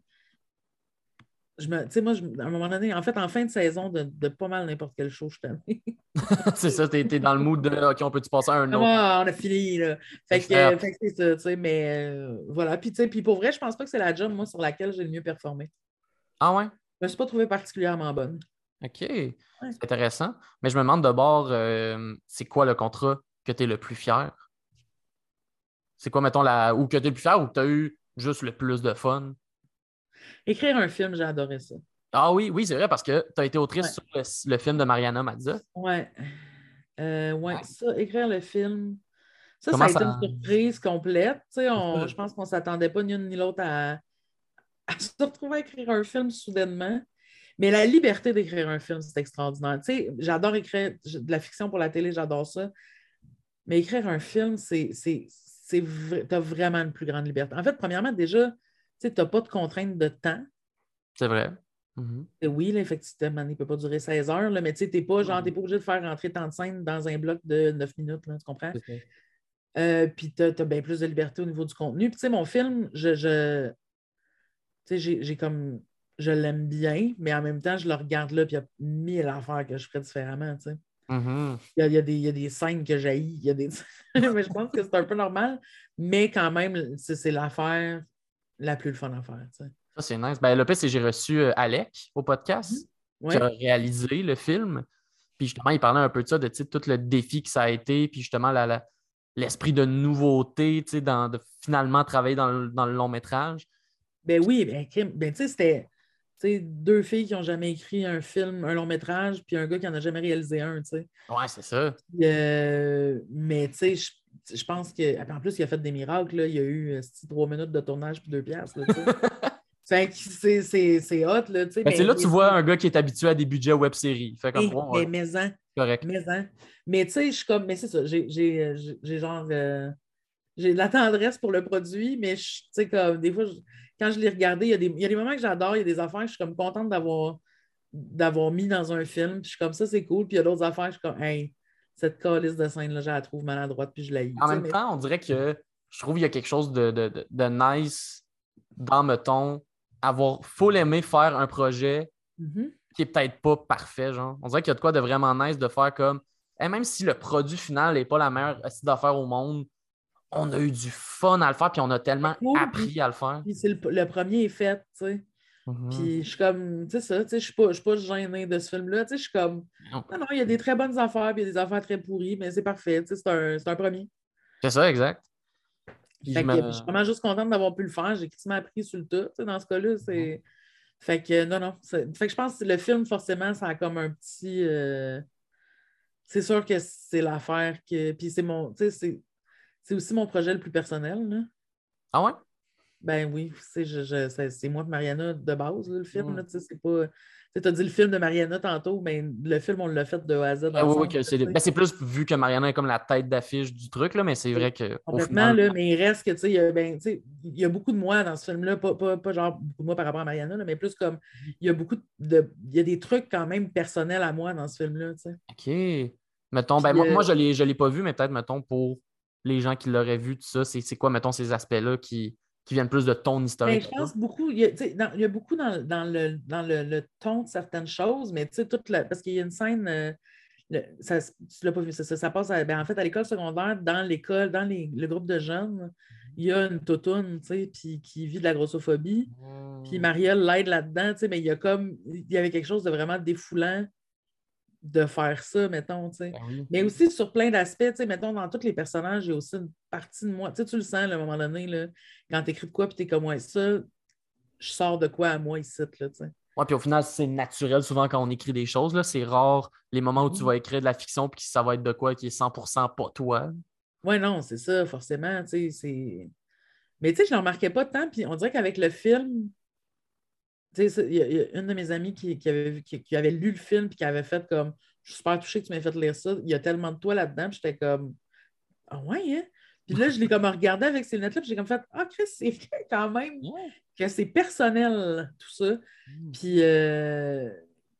je me, tu sais, moi, je- à un moment donné, en fait, en fin de saison de, de pas mal n'importe quel show, je suis c'est ça, t'es es dans le mood de OK, on peut-tu passer à un autre? Ah, on a fini, là. Fait que, euh, fait que c'est ça, tu sais, mais euh, voilà. Puis, tu sais, puis pour vrai, je pense pas que c'est la job, moi, sur laquelle j'ai le mieux performé. Ah ouais? Je me suis pas trouvée particulièrement bonne. OK. C'est intéressant. Mais je me demande d'abord, euh, c'est quoi le contrat que tu es le plus fier? C'est quoi, mettons, la... ou que tu es le plus fier ou que tu as eu juste le plus de fun? Écrire un film, j'ai adoré ça. Ah oui, oui, c'est vrai, parce que tu as été autrice Ouais. sur le, le film de Mariana Mazza. Ouais. Euh, ouais, Ouais. ça, écrire le film. Ça, Comment ça a été ça- une surprise complète. Tu on- je pense qu'on ne s'attendait pas ni une ni l'autre à, à se retrouver à écrire un film soudainement. Mais la liberté d'écrire un film, c'est extraordinaire. Tu j'adore écrire de la fiction pour la télé, j'adore ça. Mais écrire un film, c'est, vra- t'as vraiment une plus grande liberté. En fait, premièrement, déjà, tu n'as pas de contrainte de temps. C'est vrai. Mhm. Et Oui, là, effectivement, il ne peut pas durer 16 heures, là, mais tu n'es pas, genre, t'es pas obligé de faire rentrer tant de scènes dans un bloc de 9 minutes, là, tu comprends? Euh, puis tu as, bien plus de liberté au niveau du contenu. Puis tu sais, mon film, je, je tu sais, j'ai, j'ai comme je l'aime bien, mais en même temps, je le regarde là, puis il y a mille affaires que je ferais différemment. tu sais. Mhm. Il y a, il y a des, il y a des scènes que j'haïs, il y a des. mais je pense que c'est un peu normal. Mais quand même, c'est l'affaire la plus le fun à faire. Ça, c'est nice. Ben, le pire, c'est que j'ai reçu euh, Alec au podcast Ouais. qui a réalisé le film. Puis justement, il parlait un peu de ça, de tout le défi que ça a été, puis justement l'esprit de nouveauté, tu sais, dans, de finalement travailler dans le, dans le long métrage. Ben oui, ben. Ben, tu sais, c'était deux filles qui n'ont jamais écrit un film, un long métrage, puis un gars qui n'en a jamais réalisé un. tu sais. Ouais, c'est ça. Euh, mais tu sais, je, pense que. En plus, il a fait des miracles. Là. Il y a eu trois minutes de tournage puis deux piastres. Fait que c'est- c'est c'est hot. Là, tu sais, Ben, c'est là que tu vois un gars qui est habitué à des budgets. Fait comme, Eh, mais mais-en, correct. mais-en. Mais tu sais, je suis comme. Mais c'est ça. J'ai j'ai- j'ai- j'ai genre. euh, j'ai de la tendresse pour le produit, mais je- tu sais, comme des fois, je- quand je l'ai regardé, il y, a des, il y a des moments que j'adore, il y a des affaires que je suis comme contente d'avoir d'avoir mis dans un film. Puis je suis comme ça, c'est cool. Puis il y a d'autres affaires, je suis comme, hey, cette calice de scène-là, je la trouve maladroite, puis je la. En même mais- temps, on dirait que je trouve qu'il y a quelque chose de, de, de- de nice dans, mettons, avoir full aimé faire un projet Mhm. qui est peut-être pas parfait, genre. On dirait qu'il y a de quoi de vraiment nice de faire comme, Eh, même si le produit final n'est pas la meilleure d'affaires au monde, on a eu du fun à le faire, puis on a tellement appris à le faire. Puis c'est le, le premier est fait, tu sais. Mhm. Puis je suis comme, tu sais ça, tu sais, je suis pas, je suis pas gênée de ce film-là, tu sais, je suis comme, Non. non, il y a des très bonnes affaires, puis il y a des affaires très pourries, mais c'est parfait, tu sais, c'est un, c'est un premier. C'est ça, exact. Fait je que, me- je suis vraiment juste contente d'avoir pu le faire, j'ai quasiment appris sur le tas, tu sais, dans ce cas-là, c'est... Fait que, non, non, c'est- fait que je pense que le film, forcément, ça a comme un petit... euh, C'est sûr que c'est l'affaire que... Puis c'est mon, tu sais, c'est... C'est aussi mon projet le plus personnel, là. Ah ouais? Ben oui, c'est je, je- c'est- c'est moi et Mariana de base, là, le film. Tu sais, c'est pas. Tu as dit le film de Mariana tantôt, mais le film, on l'a fait de A à Z. Ah oui, oui, c'est ben, c'est plus vu que Mariana est comme la tête d'affiche du truc, là, mais c'est vrai que Complètement, final, là, mais il reste que, tu sais, il y a, ben, il y a beaucoup de moi dans ce film-là, pas, pas, pas genre beaucoup de moi par rapport à Mariana, là, mais plus comme, il y a beaucoup de, il y a des trucs quand même personnels à moi dans ce film-là. OK. Mettons, ben, Puis, moi, euh, moi, je je l'ai pas vu, mais peut-être, mettons, pour les gens qui l'auraient vu, tout ça, c'est, c'est quoi, mettons, ces aspects-là qui, qui viennent plus de ton Ben, historique? je pense beaucoup, il y a, tu sais, dans, il y a beaucoup dans, dans le, dans le, le ton de certaines choses, mais toute la, parce qu'il y a une scène, euh, le- ça, tu l'as pas vu, ça, ça, ça passe à- ben, en fait à l'école secondaire, dans l'école, dans les- le groupe de jeunes, il y a une totoune, puis qui vit de la grossophobie. Puis Marielle l'aide là-dedans, mais il y a comme, il y avait quelque chose de vraiment défoulant de faire ça, mettons, tu sais. Ben oui. Mais aussi sur plein d'aspects, tu sais, mettons, dans tous les personnages, il y a aussi une partie de moi. Tu sais, tu le sens, là, à un moment donné, là, quand tu écris de quoi, puis tu es comme, ouais, ça, je sors de quoi à moi ici, là, tu sais. Ouais, puis au final, c'est naturel souvent quand on écrit des choses. Là, c'est rare les moments où tu Mhm. vas écrire de la fiction puis que ça va être de quoi qui est 100% pas toi. Ouais, non, c'est ça, forcément, tu sais, c'est... Mais tu sais, je ne remarquais pas tant, puis on dirait qu'avec le film, tu sais, il y, a- il y a une de mes amies qui, qui avait, vu- qui, qui avait lu le film puis qui avait fait comme, je suis super touchée que tu m'aies fait lire ça, il y a tellement de toi là-dedans, j'étais comme, ah ouais, hein? Puis là, je l'ai comme regardé avec ces lunettes-là, puis j'ai comme fait, ah, Chris, c'est vrai quand même que c'est personnel, tout ça. Puis, euh,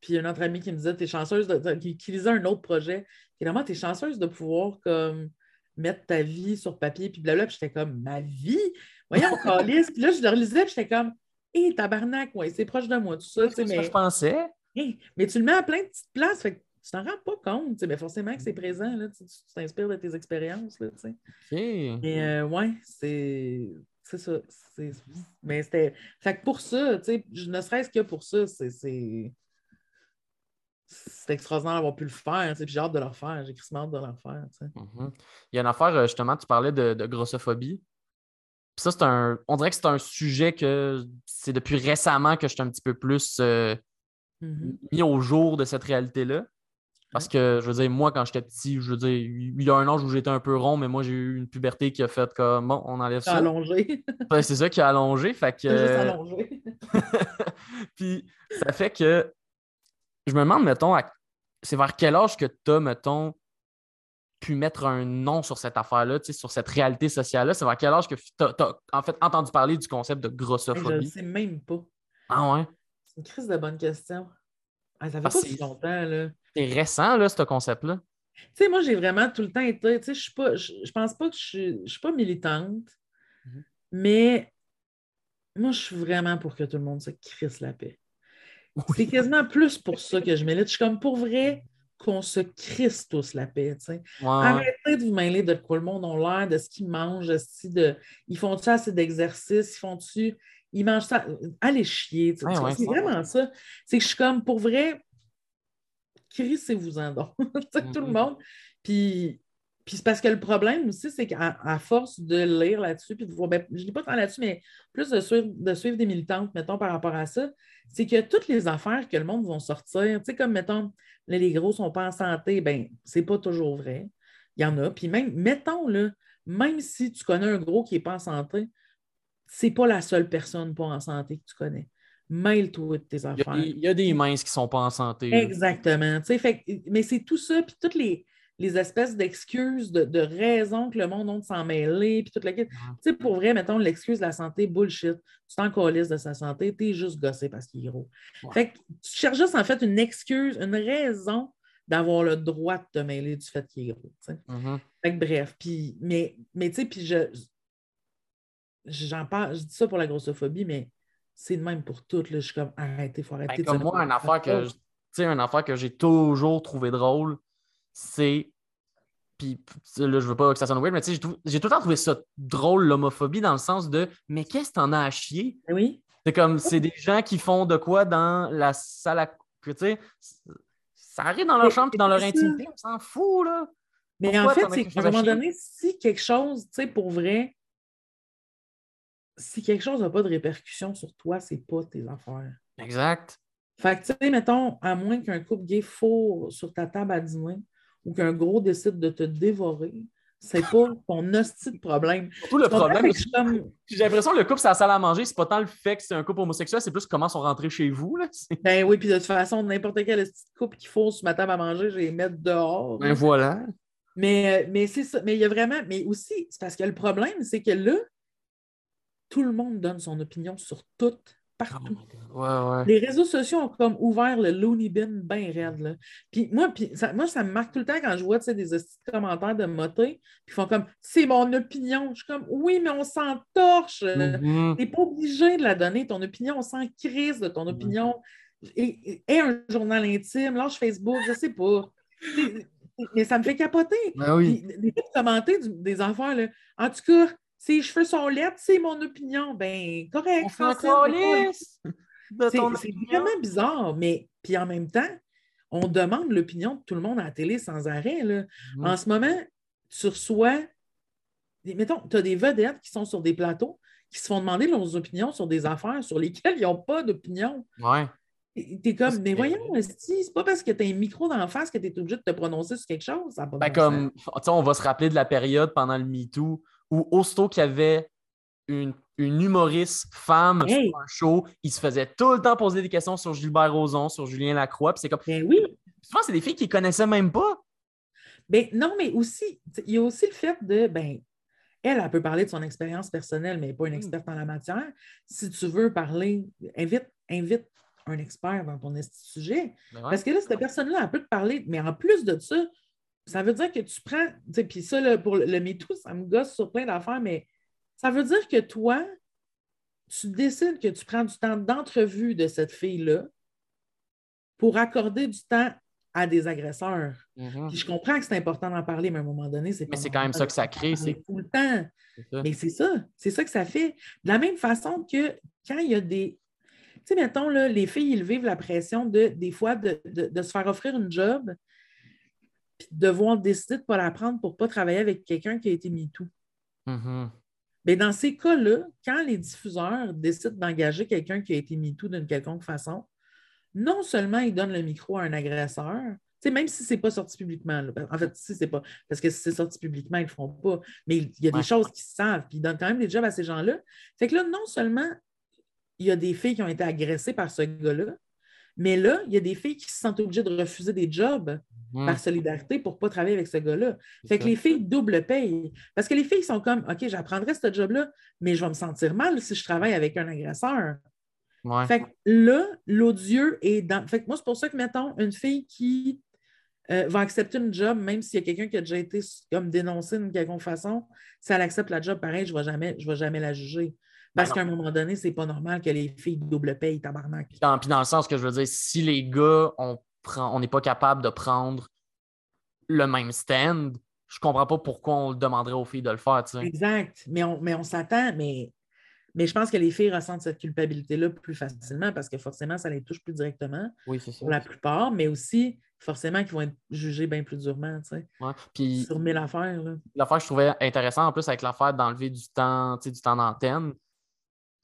puis une autre amie qui me disait, t'es chanceuse, de, qui, qui lisait un autre projet, vraiment, t'es chanceuse de pouvoir comme mettre ta vie sur papier, puis blabla, puis j'étais comme, ma vie? Voyons, calice. Puis là, je le relisais, puis j'étais comme, hé, tabarnak, ouais, c'est proche de moi, tout ça, C'est ce que mais, je pensais. hey, mais tu le mets à plein de petites places, fait que tu t'en rends pas compte, mais forcément que c'est présent, là, tu, t'inspires de tes expériences, là. OK. Mais euh, ouais, c'est c'est ça. Mais c'était. Fait que pour ça, ne serait-ce que pour ça, c'est. C'est extraordinaire d'avoir pu le faire, puis j'ai hâte de le refaire. J'ai crissement hâte de le refaire. Mhm. Il y a une affaire, euh, justement, tu parlais de, de grossophobie. Puis ça, c'est un. On dirait que c'est un sujet que c'est depuis récemment que je suis un petit peu plus euh, Mhm. mis au jour de cette réalité-là. Parce que, je veux dire, moi, quand j'étais petit, je veux dire, il y a un âge où j'étais un peu rond, mais moi, j'ai eu une puberté qui a fait comme, bon, on enlève ça. allongé. C'est ça qui a allongé. Fait que, juste euh, allongé. Puis ça fait que je me demande, mettons, à- c'est vers quel âge que tu as, mettons, pu mettre un nom sur cette affaire-là, sur cette réalité sociale-là? C'est vers quel âge que tu as, en fait entendu parler du concept de Hey, je ne grossophobie? sais même pas. Ah ouais? C'est une crise de bonne question. Ah, ça fait Ah, pas si longtemps, là. C'est récent, là, ce concept-là. Tu sais, moi, j'ai vraiment tout le temps été. Tu sais, je suis pas. Je, pense pas que je suis. Je suis pas militante, Mhm. mais moi, je suis vraiment pour que tout le monde se crisse la paix. C'est quasiment plus pour ça que je milite. Je suis comme pour vrai qu'on se crisse tous la paix. Arrêtez de vous mêler de quoi le monde a l'air, de ce qu'ils mangent, de, de, ils font-tu assez d'exercice, ils font-tu. Ils mangent ça. Allez chier. Ouais, ouais, c'est vraiment ça. C'est que je suis comme pour vrai, crissez-vous-en donc. Tout le monde. Puis, puis c'est parce que le problème aussi, c'est qu'à force de lire là-dessus, puis de voir, ben, je ne dis pas tant là-dessus, mais plus de suivre, de suivre des militantes, mettons, par rapport à ça, c'est que toutes les affaires que le monde va sortir, tu sais, comme, mettons, là, les gros ne sont pas en santé, ben c'est pas toujours vrai. Il y en a. Puis même, mettons, là, même si tu connais un gros qui n'est pas en santé, c'est pas la seule personne pas en santé que tu connais. Mêle-toi de tes Il y, a affaires. des, il y a des minces qui sont pas en santé. Exactement. fait mais c'est tout ça, puis toutes les, les espèces d'excuses, de, de raisons que le monde a de s'en mêler, puis toute la quête. Tu sais, pour vrai, mettons, l'excuse de la santé, bullshit. Tu t'en calisses de sa santé, t'es juste gossé parce qu'il est gros. Ouais. Fait que tu cherches juste, en fait, une excuse, une raison d'avoir le droit de te mêler du fait qu'il est gros. Mhm. Fait que bref, puis, mais, mais tu sais, puis je, j'en parle, je dis ça pour la grossophobie, mais c'est de même pour tout. Là. Je suis comme, arrêtez, il faut arrêter Ben, comme moi, une affaire que, une affaire que j'ai toujours trouvé drôle, c'est. Puis là, je veux pas que ça sonne weird, mais tu sais, j'ai tout, le temps trouvé ça drôle, l'homophobie, dans le sens de Mais qu'est-ce que t'en as à chier? Ben Oui, C'est comme, c'est des gens qui font de quoi dans la salle à. Tu sais, ça arrive dans leur chambre et dans leur intimité, on s'en fout, là. mais Pourquoi en fait, c'est qu'à un moment donné, si quelque chose, tu sais, pour vrai, si quelque chose n'a pas de répercussions sur toi, c'est pas tes affaires. Exact. Fait que, tu sais, mettons, à moins qu'un couple gay fourre sur ta table à dîner ou qu'un gros décide de te dévorer, C'est pas ton hostie de problème. Tout le problème, j'ai l'impression que le couple, c'est la salle à manger. C'est pas tant le fait que c'est un couple homosexuel, c'est plus comment ils sont rentrés chez vous. Là. Ben oui, puis de toute façon, n'importe quel couple qu'il faut sur ma table à manger, je vais les mettre dehors. Ben voilà. Mais, mais c'est ça. Mais il y a vraiment. Mais aussi, c'est parce que le problème, c'est que là, tout le monde donne son opinion sur tout partout. Oh Les réseaux sociaux ont comme ouvert le loony bin bien raide. Là. Puis moi, puis ça, moi, ça me marque tout le temps quand je vois des commentaires de moté, puis ils font comme c'est mon opinion. Je suis comme oui, mais on s'en torche. Mm-hmm. Tu n'es pas obligé de la donner, ton opinion, on s'en crise de ton mm-hmm. opinion. Et, un journal intime, lâche Facebook, je sais pas. Mais ça me fait capoter. Ben oui. Des commenter des affaires, là. En tout cas, ses cheveux sont laids, c'est mon opinion. Ben, correct. C'est vraiment bizarre, mais puis en même temps, on demande l'opinion de tout le monde à la télé sans arrêt. Là. En ce moment, tu reçois, mettons, tu as des vedettes qui sont sur des plateaux qui se font demander leurs opinions sur des affaires sur lesquelles ils n'ont pas d'opinion. Ouais. Tu es comme, mais voyons, c'est pas parce que tu as un micro d'en face que tu es obligé de te prononcer sur quelque chose. Ça ben, comme, on va se rappeler de la période pendant le MeToo où aussitôt qu'il y avait une, humoriste femme sur un show, il se faisait tout le temps poser des questions sur Gilbert Rozon, sur Julien Lacroix. Puis c'est comme. Ben oui. Souvent, c'est des filles qui ne connaissaient même pas. Ben, non, mais aussi, il y a aussi le fait de. Ben, elle, elle peut parler de son expérience personnelle, mais pas une hmm. experte en la matière. Si tu veux parler, invite, invite un expert dans ton sujet. Ben Parce que là, cette personne-là, elle peut te parler, mais en plus de ça, ça veut dire que tu prends, puis ça, pour le MeToo, ça me gosse sur plein d'affaires, mais ça veut dire que toi, tu décides que tu prends du temps d'entrevue de cette fille-là pour accorder du temps à des agresseurs. Mm-hmm. Puis je comprends que c'est important d'en parler, mais à un moment donné, c'est Mais c'est quand même ça que ça crée. C'est tout le temps. Mais c'est ça. C'est ça que ça fait. De la même façon que quand il y a des. Tu sais, mettons, là, les filles, ils vivent la pression de, des fois, de, de se faire offrir une job puis devoir décider de ne pas la prendre pour ne pas travailler avec quelqu'un qui a été MeToo. Mm Mais dans ces cas-là, quand les diffuseurs décident d'engager quelqu'un qui a été MeToo d'une quelconque façon, non seulement ils donnent le micro à un agresseur, même si ce n'est pas sorti publiquement. En fait, si c'est pas. Parce que si c'est sorti publiquement, ils ne le feront pas. Mais il y a des choses qu'ils savent, puis ils donnent quand même des jobs à ces gens-là. Fait que là, non seulement il y a des filles qui ont été agressées par ce gars-là, mais là, il y a des filles qui se sentent obligées de refuser des jobs par solidarité pour ne pas travailler avec ce gars-là. Fait que les filles double payent. Parce que les filles sont comme OK, j'apprendrai ce job-là, mais je vais me sentir mal si je travaille avec un agresseur. Fait que là, l'odieux est dans. Fait que moi, c'est pour ça que, mettons, une fille qui euh, va accepter une job, même s'il y a quelqu'un qui a déjà été comme dénoncé d'une quelconque façon, si elle accepte la job, pareil, je ne vais, jamais, je vais jamais la juger. Parce qu'à un moment donné, c'est pas normal que les filles double payent tabarnak. Puis dans, puis dans le sens que je veux dire, si les gars, on prend, on n'est pas capable de prendre le même stand, je comprends pas pourquoi on demanderait aux filles de le faire. Exact. Mais on, mais on s'attend, mais, mais je pense que les filles ressentent cette culpabilité-là plus facilement parce que forcément, ça les touche plus directement. Oui, c'est ça. Pour la plupart, mais aussi, forcément, qu'ils vont être jugés bien plus durement. Ouais. Puis, sur mille affaires. L'affaire que je trouvais intéressante en plus avec l'affaire d'enlever du temps, du temps d'antenne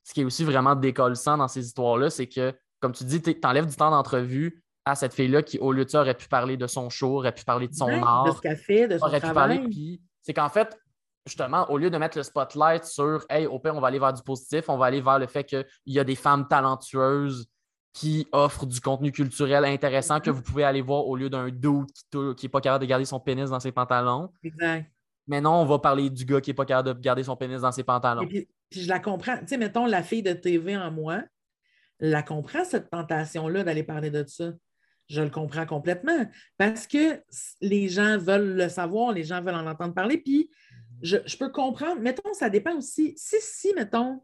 ce qui est aussi vraiment décollissant dans ces histoires-là, c'est que, comme tu dis, tu enlèves du temps d'entrevue à cette fille-là qui, au lieu de ça, aurait pu parler de son show, aurait pu parler de son art. De ce qu'elle fait, de son aurait travail. Pu parler, c'est qu'en fait, justement, au lieu de mettre le spotlight sur Hey, au pire, on va aller vers du positif, on va aller vers le fait qu'il y a des femmes talentueuses qui offrent du contenu culturel intéressant que vous pouvez aller voir au lieu d'un dude qui n'est pas capable de garder son pénis dans ses pantalons. Exact. Mais non, on va parler du gars qui n'est pas capable de garder son pénis dans ses pantalons. puis, je la comprends. Tu sais, mettons, la fille de TV en moi, la comprend, cette tentation-là d'aller parler de ça. Je le comprends complètement. Parce que les gens veulent le savoir, les gens veulent en entendre parler. Puis, je, peux comprendre. Mettons, ça dépend aussi. Si, si, mettons,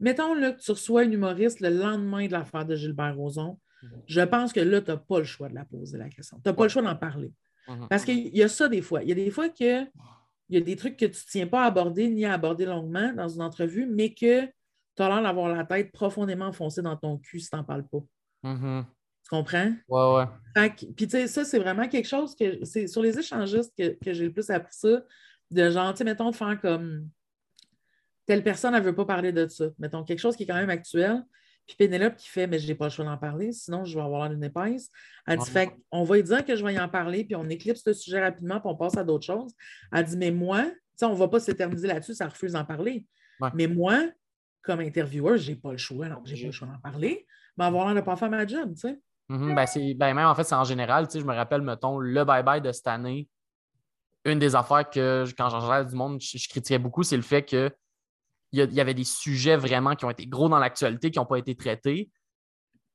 mettons là, que tu reçois une humoriste le lendemain de l'affaire de Gilbert Rozon, je pense que là, tu n'as pas le choix de la poser la question. Tu n'as pas le choix d'en parler. Mhm. Parce qu'il y a ça des fois. Il y a des fois que il y a des trucs que tu ne tiens pas à aborder ni à aborder longuement dans une entrevue, mais que tu as l'air d'avoir la tête profondément enfoncée dans ton cul si tu n'en parles pas. Mhm. Tu comprends? Ouais, ouais. puis, tu sais, ça, c'est vraiment quelque chose que c'est sur les échangistes que, j'ai le plus appris ça. De genre, tu sais, mettons, de faire comme telle personne, elle ne veut pas parler de ça. Mettons quelque chose qui est quand même actuel. Puis Pénélope qui fait, mais je n'ai pas le choix d'en parler, sinon je vais avoir d'une épaisse. Elle dit, fait on va lui dire que je vais y en parler, puis on éclipse le sujet rapidement, puis on passe à d'autres choses. Elle dit, mais moi, on ne va pas s'éterniser là-dessus, ça refuse d'en parler. Ouais. Mais moi, comme intervieweur, je n'ai pas le choix, donc j'ai pas le choix d'en parler, mais avoir l'air de ne pas faire ma job, tu sais. Mhm, ben, ben, même en fait, c'est en général, tu sais, je me rappelle, mettons, le bye-bye de cette année. Une des affaires que, quand j'en du monde, je, je critiquais beaucoup, c'est le fait que il y, a- il y avait des sujets vraiment qui ont été gros dans l'actualité, qui n'ont pas été traités.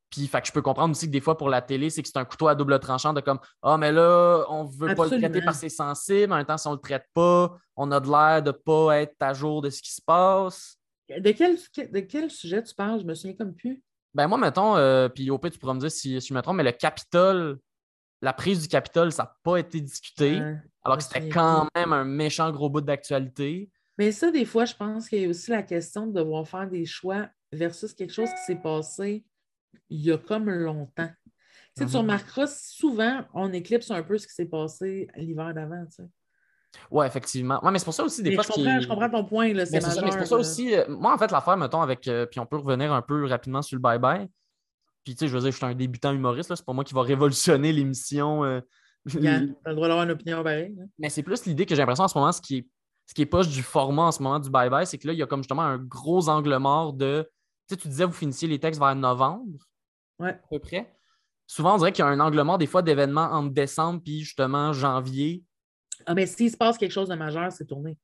Puis, fait que je peux comprendre aussi que des fois, pour la télé, c'est que c'est un couteau à double tranchant de comme Ah, mais là, on veut pas le traiter parce que c'est sensible. En même temps, si on le traite pas, on a de l'air de pas être à jour de ce qui se passe. De quel, de quel sujet tu parles? Je me souviens comme plus. Ben moi, mettons, euh, puis pire, tu pourras me dire si, si je me trompe, mais le Capitole, la prise du Capitole, ça n'a pas été discuté, alors que c'était quand même un méchant gros bout d'actualité. Mais ça, des fois, je pense qu'il y a aussi la question de devoir faire des choix versus quelque chose qui s'est passé il y a comme longtemps. Tu sais, tu Mhm. remarqueras, souvent, on éclipse un peu ce qui s'est passé l'hiver d'avant. tu sais. Ouais, effectivement. Ouais, mais c'est pour ça aussi, des Mais fois, je, comprends, je comprends ton point, là, Mais c'est c'est ça, mais c'est pour ça aussi, euh, moi, en fait, l'affaire, mettons, avec, euh, puis on peut revenir un peu rapidement sur le bye-bye. Puis, tu sais, je veux dire, je suis un débutant humoriste, là, c'est pas moi qui va révolutionner l'émission. euh, t'as le droit d'avoir une opinion pareille. Mais c'est plus l'idée que j'ai l'impression en ce moment, ce qui est, ce qui est poche du format en ce moment du bye-bye, c'est que là, il y a comme justement un gros angle mort de. Tu sais, tu disais, vous finissiez les textes vers novembre, Ouais. à peu près. Souvent, on dirait qu'il y a un angle mort des fois d'événements entre décembre puis justement janvier. Ah, mais s'il se passe quelque chose de majeur, c'est tourné.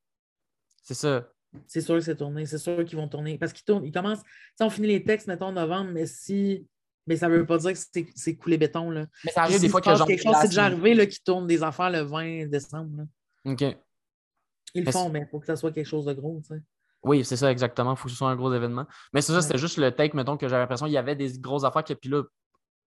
C'est ça. C'est sûr que c'est tourné. C'est sûr qu'ils vont tourner. Parce qu'ils tournent, ils commencent. Tu sais, on finit les textes, mettons, en novembre, mais si. Mais ça ne veut pas dire que c'est- c'est coulé béton. Là. Mais ça arrive des fois qu'il y a passe genre. quelque chose, c'est déjà arrivé là, qu'ils tournent des affaires le 20 décembre. là. OK. Ils le font, mais il faut que ça soit quelque chose de gros. tu sais. Oui, c'est ça, exactement. Il faut que ce soit un gros événement. Mais c'est ça, Ouais. c'était juste le take, mettons, que j'avais l'impression qu'il y avait des grosses affaires que, puis là,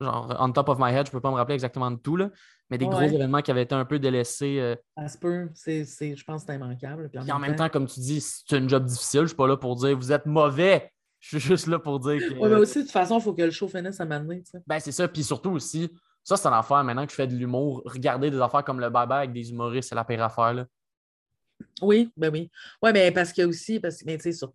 genre, on top of my head, je peux pas me rappeler exactement de tout, là, mais des Ouais. gros événements qui avaient été un peu délaissés. euh, Ça se peut. C'est, je pense que c'est immanquable. Puis en, Puis en même temps, comme tu dis, c'est une job difficile. Je suis pas là pour dire vous êtes mauvais. Je suis juste là pour dire que. Ouais, mais aussi, de toute façon, il faut que le show finisse à m'amener. Ben, c'est ça. Puis surtout aussi, ça, c'est une affaire maintenant que je fais de l'humour. Regarder des affaires comme le bye avec des humoristes, c'est la pire affaire. Là. Oui, ben oui. Oui, mais parce que aussi, parce que, mais tu sais, sur-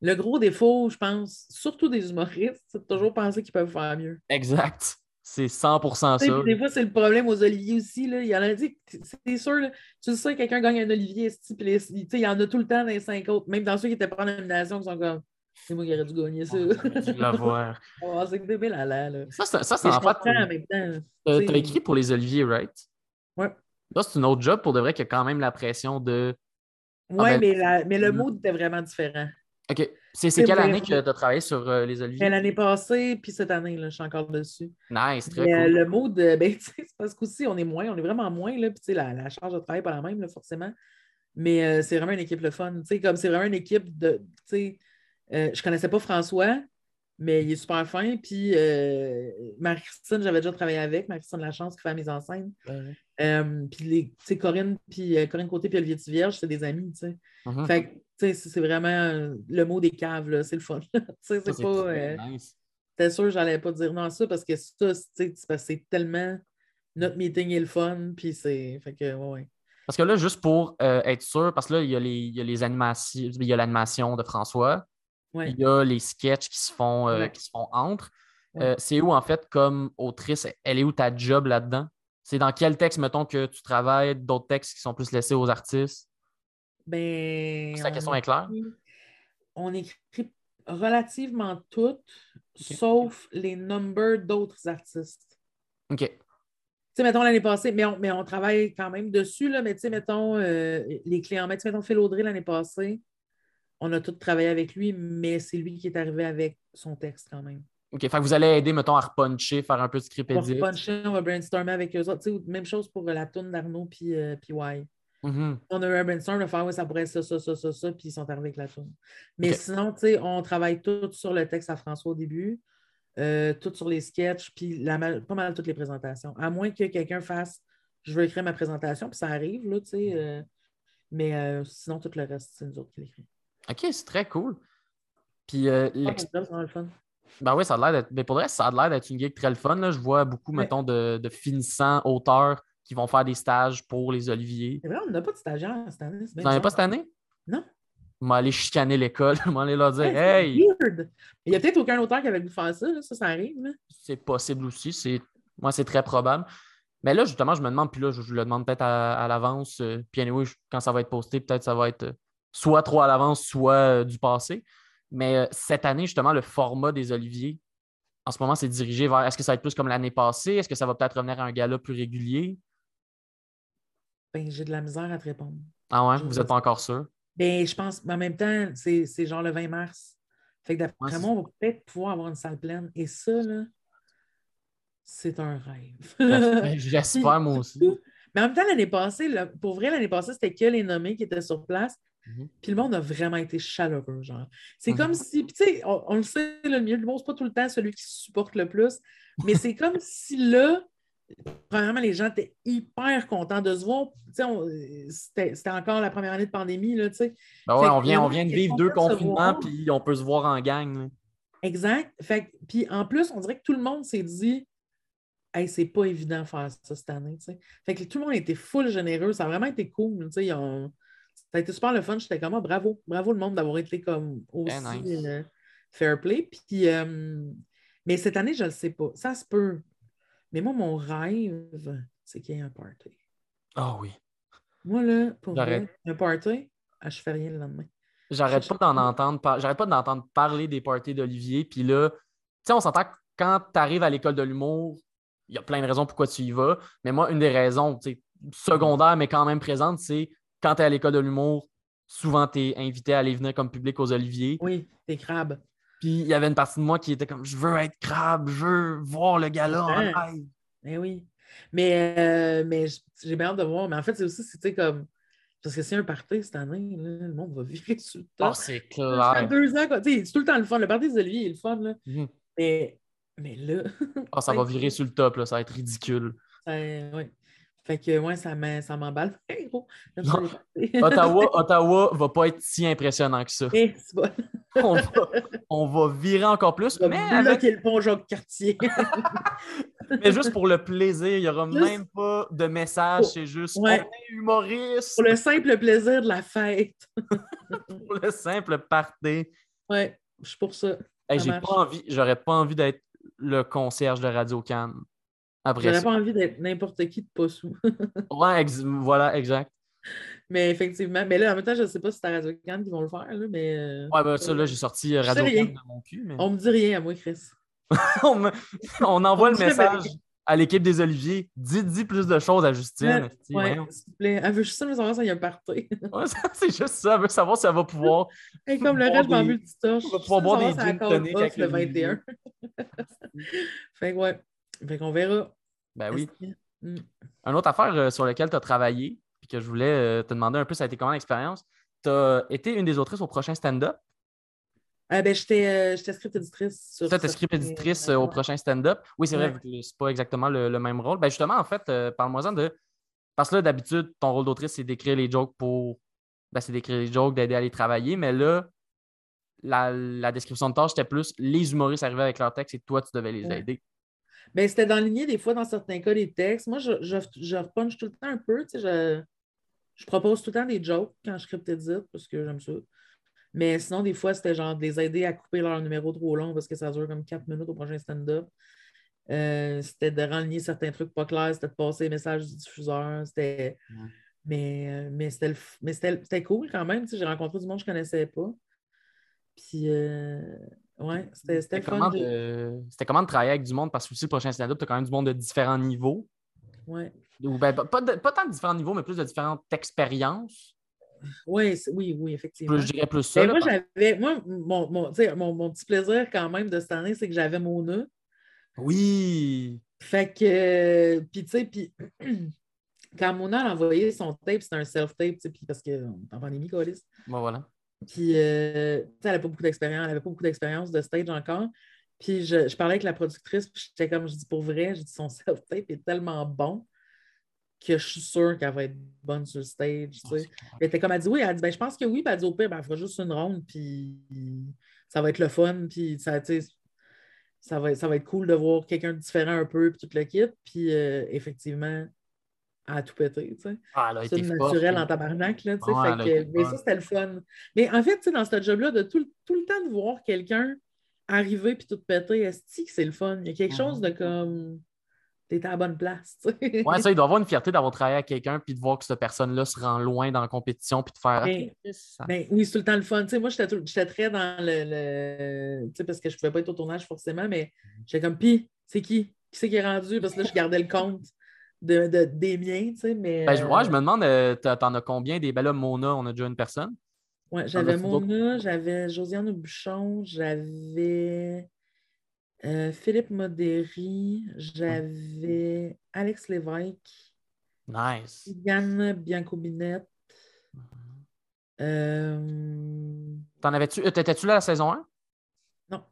le gros défaut, je pense, surtout des humoristes, c'est de toujours penser qu'ils peuvent faire mieux. Exact. C'est 100% Tu sais, ça. des fois, c'est le problème aux oliviers aussi. Là. Il y en a dit, c'est sûr, là, tu sais, quelqu'un gagne un olivier, les- il y en a tout le temps dans les cinq autres, même dans ceux qui étaient pas en nomination, qui sont comme, c'est moi qui aurais dû gagner ça. L'avoir. Oh, c'est débile à là. là. Ça, c'est ça, Mais en fait. tu écrit pour les Oliviers, right? Ouais. Là, c'est une autre job pour de vrai qui a quand même la pression de. Oui, ben, mais, la- mais le mm. mood était vraiment différent. OK. C'est quelle vrai. année que tu as travaillé sur euh, les Oliviers? L'année passée, puis cette année, là, je suis encore dessus. Nice, très Mais, euh, cool. le mood, de- ben, c'est parce qu'aussi, on est moins, on est vraiment moins, là, puis la, la charge de travail n'est pas la même, là, forcément. Mais euh, c'est vraiment une équipe le fun. Comme c'est vraiment une équipe de. Sais, euh, je connaissais pas François, mais il est super fin. Puis euh, Marie-Christine, j'avais déjà travaillé avec, Marie-Christine Lachance qui fait la mise en scène. Ouais. Euh, puis les- Corinne, puis euh, Corinne Côté, puis Olivier Tivierge, c'est des amis, tu sais. Mhm. Fait que, c'est vraiment euh, le mot des caves, là, c'est le fun. c'est pas. euh, nice. T'es sûr que j'allais pas dire non à ça parce que ça, c'est tellement notre meeting est le fun, puis c'est. Fait que, ouais. Parce que là, juste pour euh, être sûr, parce que là, il y a les, il y a les animations, il y a l'animation de François, Ouais. il y a les sketchs qui se font, Ouais. qui se font entre. Ouais. C'est où, en fait, comme autrice, elle est où ta job là-dedans? C'est dans quel texte, mettons, que tu travailles, d'autres textes qui sont plus laissés aux artistes? Ben. La on question est claire. On écrit relativement toutes, sauf les numbers d'autres artistes. OK. Tu sais, mettons l'année passée, mais on, mais on travaille quand même dessus, là, mais tu sais, mettons euh, les clés en main. Tu sais, mettons Phil Audrey l'année passée, on a tous travaillé avec lui, mais c'est lui qui est arrivé avec son texte quand même. OK. Fait que vous allez aider, mettons, à repuncher, faire un peu de script On va edit. puncher, on va brainstormer avec eux autres. Même chose pour la toune d'Arnaud puis euh, puis Y. Mhm. On a eu un brainstorm de faire, oui, ça pourrait être ça, ça, ça, ça, ça, puis ils sont arrivés avec la toune. Mais sinon, tu sais, on travaille tout sur le texte à François au début, euh, tout sur les sketchs, puis la pas mal toutes les présentations. À moins que quelqu'un fasse, je veux écrire ma présentation, puis ça arrive, là, tu sais. euh, mais euh, sinon, tout le reste, c'est nous autres qui l'écrivons. OK, c'est très cool. Puis, Ah, ben oui, ça a l'air d'être. Mais pour le reste, ça a l'air d'être une gig très le fun. là. Je vois beaucoup, Ouais. mettons, de, de finissants auteurs qui vont faire des stages pour les Oliviers. C'est vrai, on n'a pas de stagiaire cette année. Vous n'en avez pas cette année? Non. m'aller chicaner l'école, m'aller leur dire Ouais, Hey, weird. Il y a peut-être aucun auteur qui avait voulu faire ça, là. ça, ça arrive. c'est possible aussi. C'est... Moi, c'est très probable. Mais là, justement, je me demande, puis là, je, je le demande peut-être à, à l'avance. euh, puis anyway, je- quand ça va être posté, peut-être ça va être euh, soit trop à l'avance, soit euh, du passé. Mais euh, cette année, justement, le format des Oliviers, en ce moment, c'est dirigé vers est-ce que ça va être plus comme l'année passée? Est-ce que ça va peut-être revenir à un gala plus régulier? Ben, j'ai de la misère à te répondre. Ah ouais, vous n'êtes pas encore sûr? Ben, je pense, mais en même temps, c'est genre le 20 mars. Fait que d'après Ouais, moi, on va peut-être pouvoir avoir une salle pleine. Et ça, là, c'est un rêve. J'espère- J'espère, moi aussi. Mais en même temps, l'année passée, là, pour vrai, l'année passée, c'était que les nommés qui étaient sur place. Mhm. Puis le monde a vraiment été chaleureux, genre. C'est Mhm. comme si, tu sais, on, on le sait, le milieu du monde, c'est pas tout le temps celui qui supporte le plus, mais c'est comme si là, premièrement, les gens étaient hyper contents de se voir. Tu sais, on- C'était encore la première année de pandémie, là, tu sais. Ben ouais, on vient, on vient de vivre deux confinements, puis on peut se voir en gang. là. Exact. Fait puis en plus, on dirait que tout le monde s'est dit Hey, c'est pas évident de faire ça cette année. tu sais. Fait que tout le monde était full généreux. Ça a vraiment été cool. tu sais, ils ont- Ça a été super le fun. J'étais comme Ah, bravo. Bravo le monde d'avoir été comme aussi nice. euh, fair play. Puis, euh, mais cette année, je le sais pas. Ça se peut. Mais moi, mon rêve, c'est qu'il y ait un party. Ah oui. Moi, là, pour vrai, un party, ah, je fais rien le lendemain. J'arrête pas d'en entendre par- j'arrête pas d'entendre parler des parties d'Olivier. Puis là, tu sais, on s'entend que quand tu arrives à l'école de l'humour, il y a plein de raisons pourquoi tu y vas. Mais moi, une des raisons, tu sais, secondaire, mais quand même présente, c'est quand tu es à l'école de l'humour, souvent tu es invité à aller venir comme public aux Oliviers. Oui, t'es crabe. Puis il y avait une partie de moi qui était comme je veux être crabe, je veux voir le gala en live. Eh oui. Mais, euh, mais j'ai bien hâte de voir. Mais en fait, c'est aussi, c'est sais, comme. Parce que c'est un party cette année, là, le monde va virer sur le Ah, top. c'est Ça fait clair. deux ans, quoi. Tu sais, c'est tout le temps le fun. Le party des Olivier est le fun, là. Mhm. Mais, mais là. Ah, ça va virer sur le top, là, ça va être ridicule. ça- ouais. Fait que, ouais, ça m'emballe. Hey, gros, parties. Ottawa, Ottawa va pas être si impressionnant que ça. Eh, bon. On va, on va virer encore plus, On mais, avec- le pont Jacques-Cartier. mais juste pour le plaisir. Il n'y aura Juste- même pas de message, c'est juste Ouais. on est humoriste Pour le simple plaisir de la fête. pour le simple party. Ouais, je suis pour ça. Hey, j'ai pas envie, j'aurais pas envie d'être le concierge de Radio Cannes après J'aurais pas envie d'être n'importe qui de pas sous. Ouais, ex- voilà, exact. Mais effectivement, mais là, en même temps, je ne sais pas si c'est à radio can qui vont le faire, là, mais euh, Ouais, ben ça, là, j'ai sorti euh, Radio. Cannes de mon cul, mais on me dit rien à moi, Chris. on, me- on envoie On le me message à l'équipe des Oliviers. Dis, dis plus de choses à Justine. Ouais, esti, ouais, s'il te plaît. Elle veut juste savoir s'il y a un party. Ouais, c'est juste ça. Elle veut savoir si elle va pouvoir. Et comme le reste, je m'en des- on va pouvoir boire des gin gin tonic avec le le 21. fait que ouais. Fait qu'on verra. Ben oui. Est-ce que- Mm. Une autre affaire euh, sur laquelle tu as travaillé, puis que je voulais euh, te demander un peu, ça a été comment l'expérience? Tu as été une des autrices au prochain stand-up? Ah, ben, j'étais euh, j'étais script éditrice sur. Tu es script éditrice euh, au prochain stand-up. Oui, c'est vrai, Ouais. que c'est pas exactement le, le même rôle. Ben justement, en fait, parle-moi-en de. Parce que là, d'habitude, ton rôle d'autrice, c'est d'écrire les jokes pour. Ben, c'est d'écrire les jokes, d'aider à les travailler. Mais là, la, la description de tâche, c'était plus les humoristes arrivaient avec leur texte et toi, tu devais les Ouais. aider. Ben, c'était dans lignée des fois, dans certains cas, des textes. Moi, je, je, tout le temps un peu. Tu sais, je, je propose tout le temps des jokes quand je script édite parce que j'aime ça. Mais sinon, des fois, c'était genre de les aider à couper leur numéro trop long parce que ça dure comme 4 minutes au prochain stand-up. Euh, c'était de renligner certains trucs pas clairs, c'était de passer les messages du diffuseur. C'était. Ouais. Mais, euh, mais c'était le f- mais c'était c'était cool quand même. tu sais, J'ai rencontré du monde que je ne connaissais pas. Puis, euh, ouais, c'était comment, de... c'était comment de travailler avec du monde? Parce que aussi, le prochain stand-up, tu as quand même du monde de différents niveaux. Ouais. Ou ben, pas, pas de- pas tant de différents niveaux, mais plus de différentes expériences. C'est- oui, oui, effectivement. Plus, je dirais plus ça. Ben, là, moi, parce- j'avais. Moi, mon, mon, mon, mon petit plaisir quand même de cette année, c'est que j'avais Mona. Oui. Fait que. Puis, tu sais, puis. Quand Mona a envoyé son tape, c'était un self-tape, tu sais, puis parce qu'on est en pandémie, Colis. Bon, voilà. Puis, euh, elle n'avait pas beaucoup d'expérience, elle avait pas beaucoup d'expérience de stage encore. Puis, je, je parlais avec la productrice, puis j'étais comme, je dis pour vrai, je dis son self-tape est tellement bon que je suis sûre qu'elle va être bonne sur le stage, tu sais. Puis Elle était comme, elle dit oui, elle dit, ben, je pense que oui, puis elle dit au pire, ben, elle fera juste une ronde, puis ça va être le fun, puis ça, tu sais, ça va, ça va être cool de voir quelqu'un de différent un peu, puis tout le kit. Puis euh, effectivement, à tout péter, tu sais. Ah, C'est naturel en tabarnak, là, tu sais. Fait que- mais ça, c'était le fun. Mais en fait, tu sais, dans ce job-là, de tout, le- tout le temps de voir quelqu'un arriver puis tout péter, est que c'est le fun? Il y a quelque chose de comme. T'es à la bonne place, tu sais. Ouais, ça, il doit avoir une fierté d'avoir travaillé avec quelqu'un puis de voir que cette personne-là se rend loin dans la compétition puis de faire. Mais- Ok, ça- Ben, oui, c'est tout le temps le fun. Tu sais, moi, j'étais très dans le. le- Tu sais, parce que je ne pouvais pas être au tournage forcément, mais j'étais comme, pis, c'est qui? Qui c'est qui est rendu? Parce que là, je gardais le compte de, de- des miens, tu sais, mais. Ben, je, ouais, je euh, me demande, euh, t'en as combien des. Ben là, Mona, on a déjà une personne. ouais, j'avais? Mona, j'avais Josiane Bouchon, j'avais euh, Philippe Modéry, j'avais Alex Lévesque, Nice. Yann Biancobinette. Euh, T'en avais-tu. T'étais-tu là la saison 1? Non.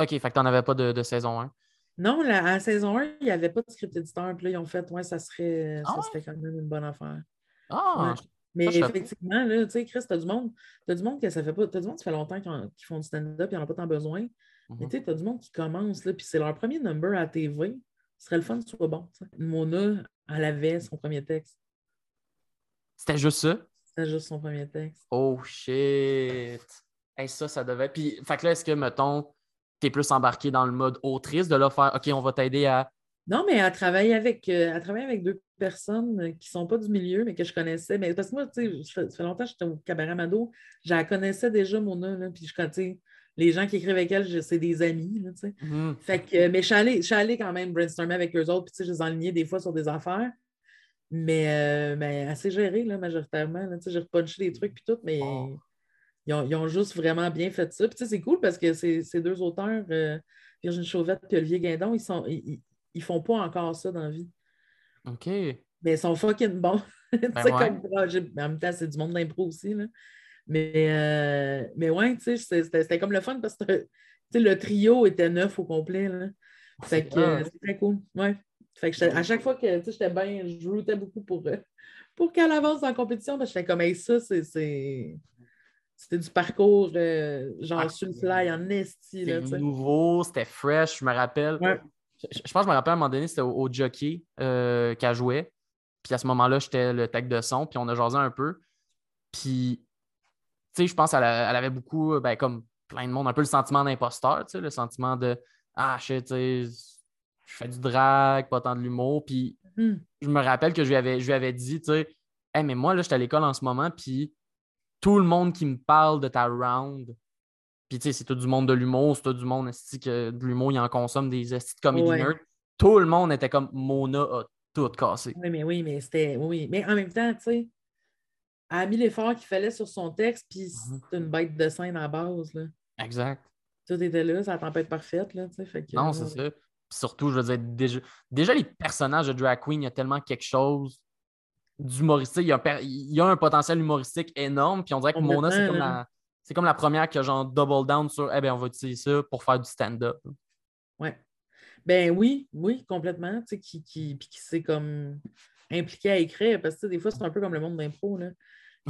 Ok, fait que t'en avais pas de, de saison 1. Non, la, à la saison 1, il n'y avait pas de script éditeur. Puis là, ils ont fait, ouais, ça serait, Ah ça serait quand même une bonne affaire. Ah! Ouais. Mais effectivement, là, tu sais, Chris, t'as du monde, t'as du monde que ça fait pas, t'as du monde qui fait longtemps qu'ils ont- qu'ils font du stand-up, ils n'en ont pas tant besoin. Mais Mhm. tu sais, t'as du monde qui commence, là, puis c'est leur premier number à TV. Ce serait le fun que ce soit bon. Mona, elle avait son premier texte. C'était juste ça? C'était juste son premier texte. Oh shit! Hey, ça, ça devait. Puis, fait que là, est-ce que, mettons, plus embarqué dans le mode autrice de là faire OK, on va t'aider à. Non, mais elle travaille avec, euh, elle travaille avec deux personnes qui ne sont pas du milieu, mais que je connaissais. Mais parce que moi, tu sais, ça fait longtemps que j'étais au Cabaret Mado. Je la connaissais déjà, Mona, là, puis je connais, tu sais, les gens qui écrivent avec elle, c'est des amis, là, tu sais. Mhm. Fait que, mais je suis allée, je suis allée quand même brainstormer avec eux autres, puis tu sais, je les enlignais des fois sur des affaires. Mais, euh, mais assez géré, là, majoritairement. là. Tu sais, j'ai repunché des trucs, puis tout, mais Oh. Ils, ont, ils ont juste vraiment bien fait ça. Puis tu sais, c'est cool parce que ces, ces deux auteurs, euh, Virginie Chauvette et Olivier Guindon, ils sont. Ils, ils- font pas encore ça dans la vie. OK. Mais ils sont fucking bons. Tu sais, Ben ouais. comme projet. Mais en même temps, c'est du monde d'impro aussi. Là. Mais, euh, mais ouais, tu sais, c'était c'était comme le fun parce que tu sais, le trio était neuf au complet. Là. Fait que euh, Ah. c'est très cool. Ouais. Fait que à chaque fois que j'étais bien, je routais beaucoup pour, euh, pour qu'elle avance en compétition. parce que j'étais comme hey, ça, c'est. C'était du parcours euh, genre Ah, sur le fly en esti. C'était nouveau, c'était fresh, je me rappelle. Ouais. Je, je pense que je me rappelle à un moment donné, c'était au, au jockey euh, qu'elle jouait. Puis à ce moment-là, j'étais le tech de son, puis on a jasé un peu. Puis, tu sais, je pense qu'elle avait beaucoup, ben, comme plein de monde, un peu le sentiment d'imposteur, tu sais, le sentiment de Ah, tu sais, je fais du drag, pas tant de l'humour. Puis, Hmm. je me rappelle que je lui avais, je lui avais dit, tu sais, Hey, mais moi, là, je suis à l'école en ce moment, puis tout le monde qui me parle de ta round, puis tu sais, c'est tout du monde de l'humour, c'est tout du monde que de l'humour, il en consomme des estis de comédie Ouais. nerd. Tout le monde était comme Mona a tout cassé. Oui, mais oui, mais c'était. Oui, mais en même temps, tu sais, elle a mis l'effort qu'il fallait sur son texte, puis Mhm. c'est une bête de scène à la base. Là. Exact. Tout était là, ça tempête parfaite. Là, tu sais, fait que, Non, c'est ouais. ça. Puis surtout, je veux dire, déjà, déjà, les personnages de Drag Queen, il y a tellement quelque chose d'humoristique. Il y, a un per- il y a un potentiel humoristique énorme. Puis on dirait que Mona, c'est comme, la, c'est comme la première qui a genre double down sur Eh bien, on va utiliser ça pour faire du stand-up. Ouais. Ben oui, oui, complètement. Tu sais, qui, qui, puis qui s'est comme impliqué à écrire, parce que des fois, c'est un peu comme le monde d'impro. Là.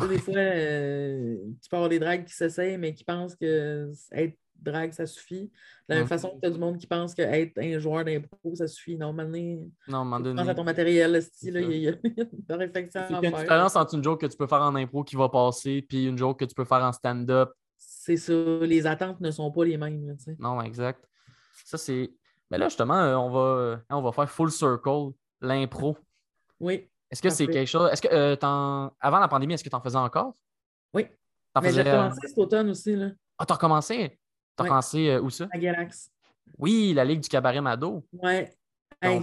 Des fois, euh, tu peux avoir des drags qui s'essayent, mais qui pensent que être drague, ça suffit. De la même façon que tu as du monde qui pense qu'être un joueur d'impro, ça suffit. Non, maintenant, Non, moment tu donné. penses à ton matériel, C'est ça. il y, a- une réflexion à a une faire. différence entre une joke que tu peux faire en impro qui va passer, puis une joke que tu peux faire en stand-up. C'est ça, les attentes ne sont pas les mêmes. Non, exact. Ça, c'est. Mais là, justement, euh, on va, euh, on va faire full circle, l'impro. Oui, Est-ce que c'est quelque chose. Est-ce que euh, avant la pandémie, est-ce que tu en faisais encore? oui. T'en Mais j'ai faisais, euh, commencé cet automne aussi, là, Ah, t'as recommencé? T'as Ouais. recommencé euh, où ça? à Galax. Oui, la Ligue du cabaret Mado. Hey, on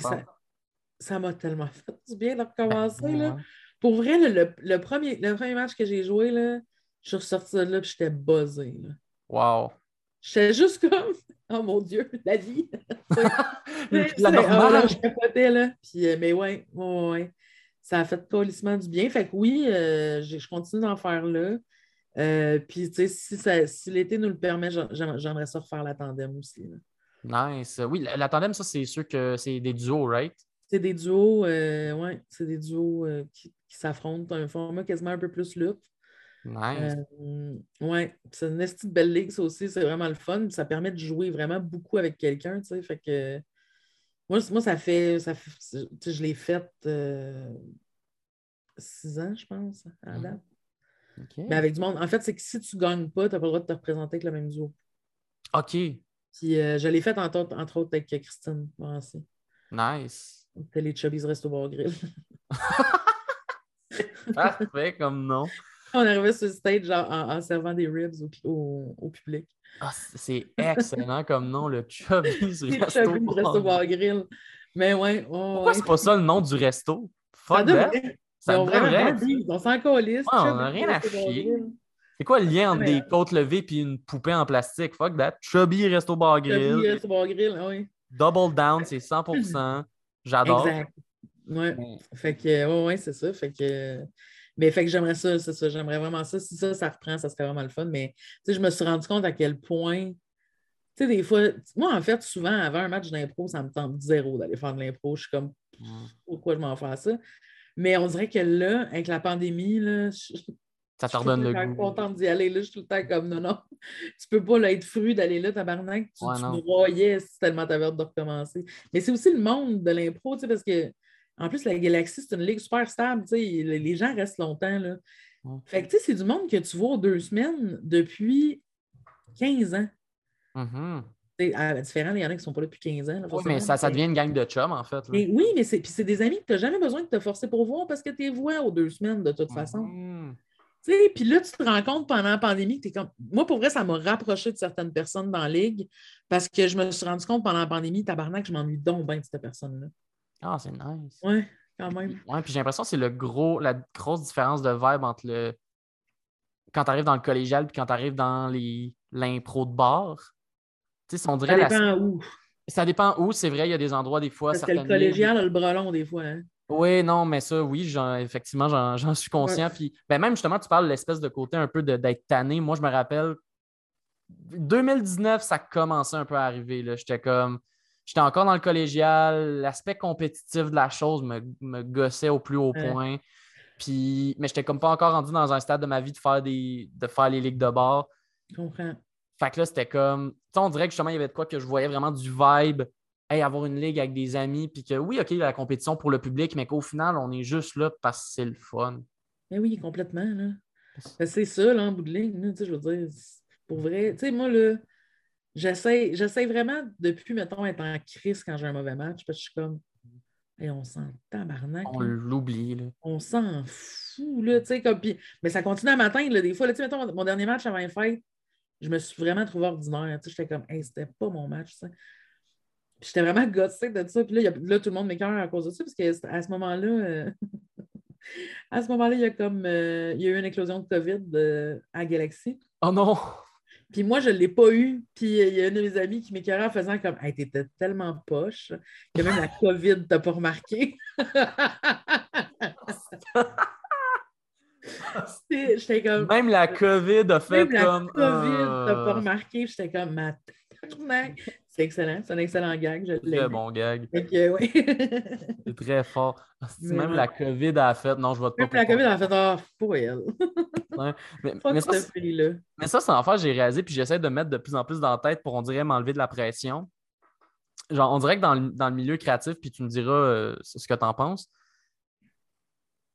ça m'a tellement fait du bien de recommencer. Ben, là. ouais. Pour vrai, le, le premier, le premier match que j'ai joué, là, je suis ressortie de là et j'étais buzzée. là. Wow. J'étais juste comme Oh mon Dieu, la vie! la normale. je capotais, là. Puis, euh, mais ouais, ouais. Ça a fait colissement du bien. Fait que oui, euh, je continue d'en faire là. Euh, puis, tu sais, si, ça- si l'été nous le permet, j'aimerais ça refaire la tandem aussi. là. Nice. Oui, la, la tandem, ça, c'est sûr que c'est des duos, right? C'est des duos, euh, ouais, c'est des duos euh, qui, qui s'affrontent, un format quasiment un peu plus lutte. Nice. Euh, ouais, c'est une esti de belle ligue, ça aussi, c'est vraiment le fun. Ça permet de jouer vraiment beaucoup avec quelqu'un, tu sais. Fait que moi, moi ça fait, ça fait- tu sais, je l'ai fait euh, six ans, je pense, à la Mhm. date. Mais avec du monde. En fait, c'est que si tu gagnes pas, tu n'as pas le droit de te représenter avec le même duo. OK. Puis euh, je l'ai fait entre autres, entre autres avec Christine Morancy. Nice. C'était les Chubbies Resto Bar Grill. Parfait comme nom. On arrivait sur le stage genre, en, en servant des ribs au, au- au public. Ah, c'est excellent comme nom, le Chubby's Resto Chubbies Resto Bar. Grill. Mais ouais, Pourquoi ouais. c'est pas ça le nom du resto? Ça Fuck devrait. Ça Ils ont vraiment On s'en calisse. Ouais, on Chubbies a rien à chier. C'est quoi le lien entre des côtes levées et une poupée en plastique? Fuck that. Chubby Resto Bar Grill. Resto Bar Grill, oui. Double down, c'est 100%. J'adore. Exact. Ouais. Mais- Fait que, ouais, ouais, c'est ça. Fait que, mais fait que j'aimerais ça, c'est ça. J'aimerais vraiment ça. Si ça, ça reprend, ça serait vraiment le fun. Mais, tu sais, je me suis rendu compte à quel point, tu sais, des fois, moi, en fait, souvent, avant un match d'impro, ça me tente zéro d'aller faire de l'impro. Je suis comme, Mm. pourquoi je m'en fais ça? Mais on dirait que là, avec la pandémie, là, je, Ça te suis redonne le goût. contente d'y aller. Là, je suis tout le temps comme, non, non, tu peux pas là, être fru d'aller là, tabarnak. Tu, Ouais, tu broyais si tellement t'avais hâte de recommencer. Mais c'est aussi le monde de l'impro, tu sais, parce que, en plus, la Galaxie, c'est une ligue super stable, tu sais, les gens restent longtemps, là. Ouais. Fait que, tu sais, c'est du monde que tu vois deux semaines depuis 15 ans. Mhm. Sais, à- différent, il y en a qui sont pas là depuis 15 ans. là, Oui, mais ça, ça devient une gang de chums, en fait. oui, mais c'est puis c'est des amis que tu n'as jamais besoin de te forcer pour voir parce que tu les vois aux deux semaines de toute façon. Mhm. Tu sais, puis là, tu te rends compte pendant la pandémie que tu es comme. Moi, pour vrai, ça m'a rapproché de certaines personnes dans la ligue parce que je me suis rendu compte pendant la pandémie, tabarnak, je m'ennuie donc bien de cette personne-là. Ah, c'est nice. Ouais, quand même. Ouais, puis j'ai l'impression que c'est le gros, la grosse différence de vibe entre le. Quand tu arrives dans le collégial puis quand tu arrives dans les l'impro de bar. Ça la- dépend où. Ça dépend où, c'est vrai, il y a des endroits, des fois. Parce que le collégial a le bras long des fois. hein. Oui, non, mais ça, oui, effectivement, j'en suis conscient. Puis, ben même justement, tu parles de l'espèce de côté un peu d'être tanné. Moi, je me rappelle, 2019, ça commençait un peu à arriver. J'étais comme, j'étais encore dans le collégial. L'aspect compétitif de la chose me, me gossait au plus haut Ouais. point. Puis, mais j'étais comme pas encore rendu dans un stade de ma vie de faire, des, de faire les ligues de bar. Je comprends. Fait que là, c'était comme. On dirait que justement, il y avait de quoi que je voyais vraiment du vibe. Hey, avoir une ligue avec des amis. Puis que oui, OK, il y a la compétition pour le public, mais qu'au final, on est juste là parce que c'est le fun. Mais oui, complètement. Là. Ben, c'est ça, là, en bout de ligne. là, je veux dire, pour vrai. Tu sais, moi, là, j'essaie j'essaie vraiment, depuis, mettons, être en crise quand j'ai un mauvais match, parce que je suis comme, hey, on s'en tabarnak. On l'oublie. là. on s'en fout, là, tu sais, comme, mais ça continue à m'atteindre, là, des fois, là, tu sais, mettons, mon, mon dernier match avant les fêtes, je me suis vraiment trouvé ordinaire, tu sais, j'étais comme, hey, c'était pas mon match, ça. Puis j'étais vraiment gossée de ça, puis là, y a- là, tout le monde m'écœure à cause de ça, parce que à ce moment-là, euh, à ce moment-là, il y a comme, euh, il y a eu une éclosion de COVID euh, à Galaxy, Oh non! puis moi, je ne l'ai pas eu. Puis il y a une de mes amies qui m'écœurait en faisant comme Hey, t'étais tellement poche que même la COVID t'a pas remarqué. C'était- J'étais comme Même la COVID a fait même la comme. COVID t'a pas euh, remarqué. J'étais comme ma tabarnak. C'est excellent, c'est un excellent gag. Je Très bon gag. Que, ouais. C'est très fort. Même ouais. la COVID a fait. Non, je vote pas. Même la COVID a fait Ah, pour elle. Ouais. Mais, mais ça, mais ça, c'est en fait, j'ai réalisé, puis j'essaie de me mettre de plus en plus dans la tête pour, on dirait, m'enlever de la pression. Genre, on dirait que dans le, dans le milieu créatif, puis tu me diras euh, ce que tu en penses.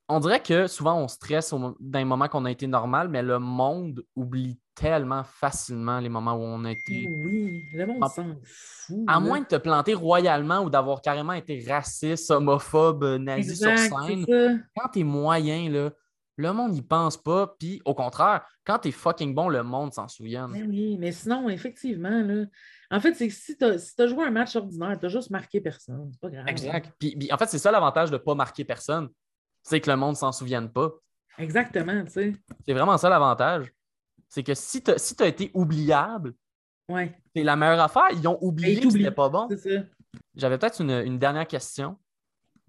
On dirait que souvent, on stresse au mo- dans les moments qu'on a été normal, mais le monde oublie tellement facilement les moments où on a été. Oui, le monde s'en fout. À là. moins de te planter royalement ou d'avoir carrément été raciste, homophobe, nazi Exact, sur scène, quand t'es moyen, là, le monde n'y pense pas. Puis au contraire, quand t'es fucking bon, le monde s'en souvient. Mais oui, mais sinon, effectivement, là, en fait, c'est que si tu as, joué un match ordinaire, tu as juste marqué personne. C'est pas grave. Exact. Puis, puis, en fait, c'est ça l'avantage de ne pas marquer personne. C'est que le monde s'en souvienne pas. Exactement, tu sais. C'est vraiment ça l'avantage. C'est que si tu as, si été oubliable, Ouais, c'est la meilleure affaire. Ils ont oublié que c'était pas bon. J'avais peut-être une, une dernière question.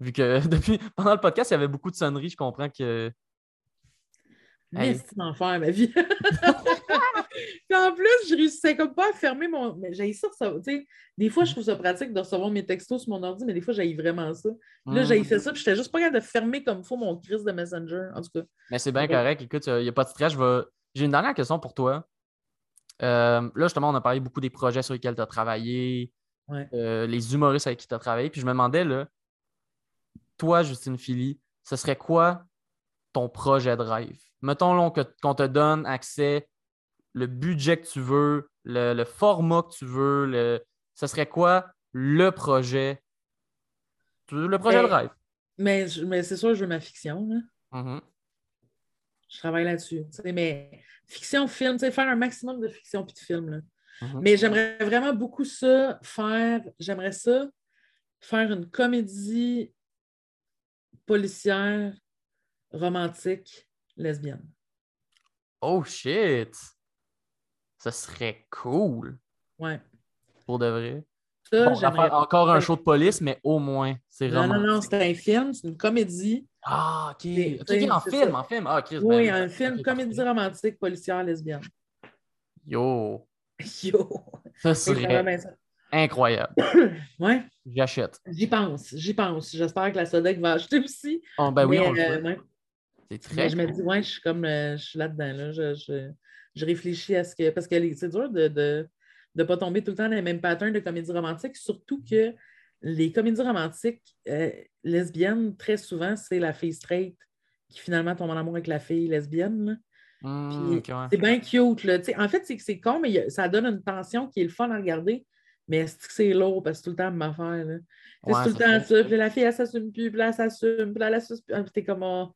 Vu que depuis pendant le podcast, il y avait beaucoup de sonneries, je comprends que. Mais c'est un enfer, ma vie. Puis en plus, je réussissais comme pas à fermer mon. Mais j'ai ça, ça. Tu sais, des fois, je trouve ça pratique de recevoir mes textos sur mon ordi, mais des fois, j'ai vraiment ça. Puis Là, j'ai fait ça, puis j'étais juste pas capable de fermer comme il faut mon crise de Messenger. En tout cas, Mais c'est bien Ouais. correct. Écoute, il n'y a pas de stress. J'ai une dernière question pour toi. Euh, là, justement, on a parlé beaucoup des projets sur lesquels tu as travaillé, Ouais. euh, les humoristes avec qui tu as travaillé. Puis je me demandais, là, toi, Justine Philly, ce serait quoi ton projet de rêve? Mettons qu'on te donne accès, le budget que tu veux, le, le format que tu veux, le... ce serait quoi le projet? Le projet de Ben, rêve. Mais, mais c'est sûr, je veux ma fiction. là. Mhm. Je travaille là-dessus. Mais fiction, film, faire un maximum de fiction puis de film. là. Mhm. Mais j'aimerais vraiment beaucoup ça faire. J'aimerais ça faire une comédie policière romantique lesbienne. Oh shit! Ce serait cool Ouais. pour de vrai. Ça, Bon, faire encore un show de police, mais au moins, c'est Non, vraiment. non, non, c'est un film, c'est une comédie. Ah, ok. Ok, en film, ça. en film. Ah, Chris, Oui, ben, un film comédie romantique policière lesbienne. Yo, Yo! ça serait incroyable. Ouais, J'achète. j'y pense, j'y pense. J'espère que la Sodec va acheter aussi. Oh, ben oui, Mais, on le euh, ouais. C'est très Mais je me dis, ouais, je suis comme, euh, je suis là-dedans. Là. Je, je, je réfléchis à ce que. Parce que c'est dur de ne de, de pas tomber tout le temps dans les mêmes patterns de comédie romantique, surtout que les comédies romantiques euh, lesbiennes, très souvent, c'est la fille straight qui finalement tombe en amour avec la fille lesbienne. ouais. C'est bien cute. Là. En fait, c'est que c'est con, mais a- ça donne une tension qui est le fun à regarder. Mais c'est que c'est lourd parce que tout le temps ma affaire. Ouais, c'est tout le temps ça. Puis la fille, elle s'assume plus. Puis là, elle s'assume. Puis là, elle assume plus. Ah, Puis t'es comme. ah,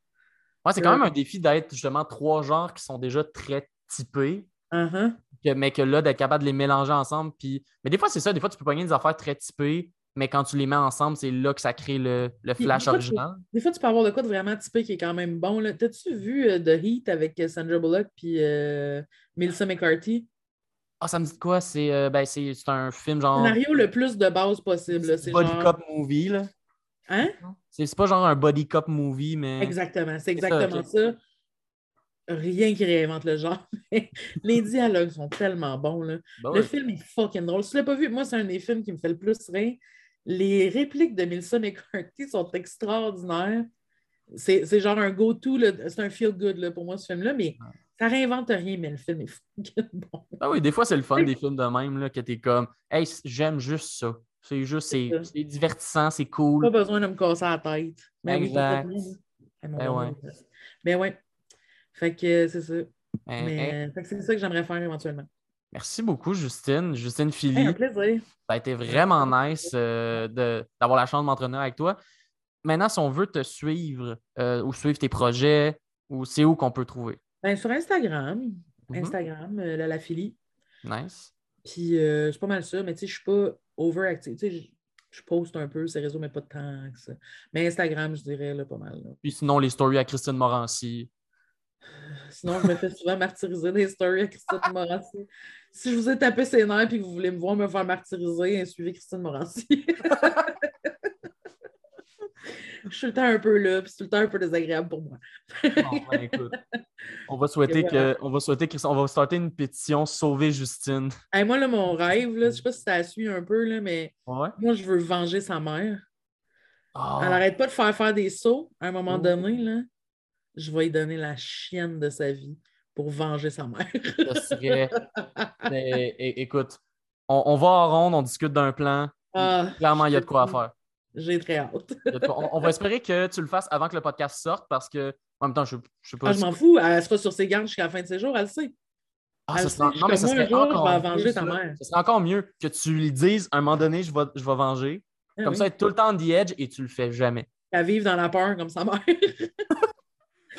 Ouais, c'est quand même un défi d'être justement trois genres qui sont déjà très typés, uh-huh. que- mais que là, d'être capable de les mélanger ensemble. Puis... Mais des fois, c'est ça, des fois, tu peux pogner des affaires très typées, mais quand tu les mets ensemble, c'est là que ça crée le, le flash des fois, tu- original. Des fois, tu peux avoir de quoi de vraiment typé qui est quand même bon. T'as-tu vu euh, The Heat avec euh, Sandra Bullock puis euh, Melissa McCarthy? Ah, ça me dit quoi? C'est euh, ben, c'est un film genre. Scénario le plus de base possible. C'est genre... cop movie, là. Hein? C'est pas genre un body cop movie, mais. Exactement, c'est exactement ça. Rien qui réinvente le genre. Les dialogues sont tellement bons. Là. Ben Le film est fucking drôle. Si tu l'as pas vu, moi, c'est un des films qui me fait le plus rire. Les répliques de Melissa McCarthy sont extraordinaires. C'est genre un go-to, c'est un feel-good là, pour moi, ce film-là, mais ça réinvente rien, mais le film est fucking bon. Ah oui, des fois, c'est le fun des films de même, là, que t'es comme, hey, j'aime juste ça. C'est juste, c'est C'est ça. c'est divertissant, c'est Pas cool. besoin de me casser la tête. Mais oui, Exact. mon Ben ouais. Ben ouais. Fait que c'est ça. Hein, Mais fait que c'est ça que j'aimerais faire éventuellement. Merci beaucoup, Justine. Justine Hey, Philly. un plaisir. Ça a été vraiment nice euh, de- d'avoir la chance de m'entraîner avec toi. Maintenant, si on veut te suivre euh, ou suivre tes projets, ou c'est où qu'on peut trouver? Ben, sur Instagram, Mhm. Instagram, euh, la, la Philly. Nice. Puis euh, c'est pas mal ça, mais tu sais, je suis pas overactive. Tu sais, je, poste un peu ces réseaux, mais pas tant que ça. Mais Instagram, je dirais, là, pas mal. là. Puis sinon, les stories à Christine Morancy. Sinon, je me fais souvent martyriser des stories à Christine Morancy. Si je vous ai tapé ses nerfs et que vous voulez me voir me faire martyriser, suivez Christine Morancy. je suis le temps un peu là, puis c'est tout le temps un peu désagréable pour moi. Bon, ben, écoute, on va souhaiter que, on va souhaiter que, on va starter une pétition Sauver Justine. Hey, moi, là, mon rêve, là, je sais pas si ça suit un peu, là, mais Ouais. moi, je veux venger sa mère. Ah, Elle n'arrête pas de faire faire des sauts. À un moment Oh. donné, là, je vais lui donner la chienne de sa vie pour venger sa mère. ça serait. Mais, é- écoute, on, on va en ronde, on discute d'un plan. Ah, Clairement, il y a de quoi à faire. J'ai très hâte. On, on va espérer que tu le fasses avant que le podcast sorte parce que, en même temps, je, je sais pas. Ah, je m'en fous. Elle sera sur ses gardes jusqu'à la fin de ses jours, elle le sait. Ah, elle ça je non, mais ça serait je encore vais mieux, venger ta mère. Ça serait encore mieux que tu lui dises à un moment donné, je vais, je vais venger. Ah Comme oui. ça, être tout le temps on the edge et tu le fais jamais. Qu'elle vive dans la peur comme sa mère.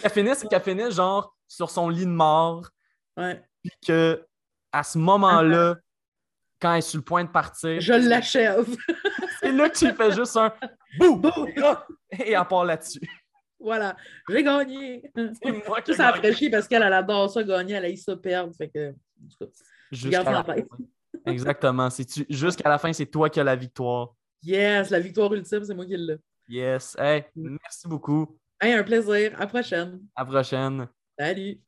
Qu'elle finisse, qu'elle finisse genre sur son lit de mort, ouais. puis que à ce moment-là, quand elle est sur le point de partir, Je l'achève. c'est là que tu fais juste un bouh! Boum! Et elle part là-dessus. Voilà, j'ai gagné. C'est moi qui ai Ça, parce qu'elle elle adore ça gagner, elle a ça perdre. Fait que, garde la tête. fin. Exactement. Jusqu'à la fin, c'est toi qui as la victoire. Yes, la victoire ultime, c'est moi qui l'ai. Yes. Hey, Mm. merci beaucoup. Hey, un plaisir. À la prochaine. À la prochaine. Salut.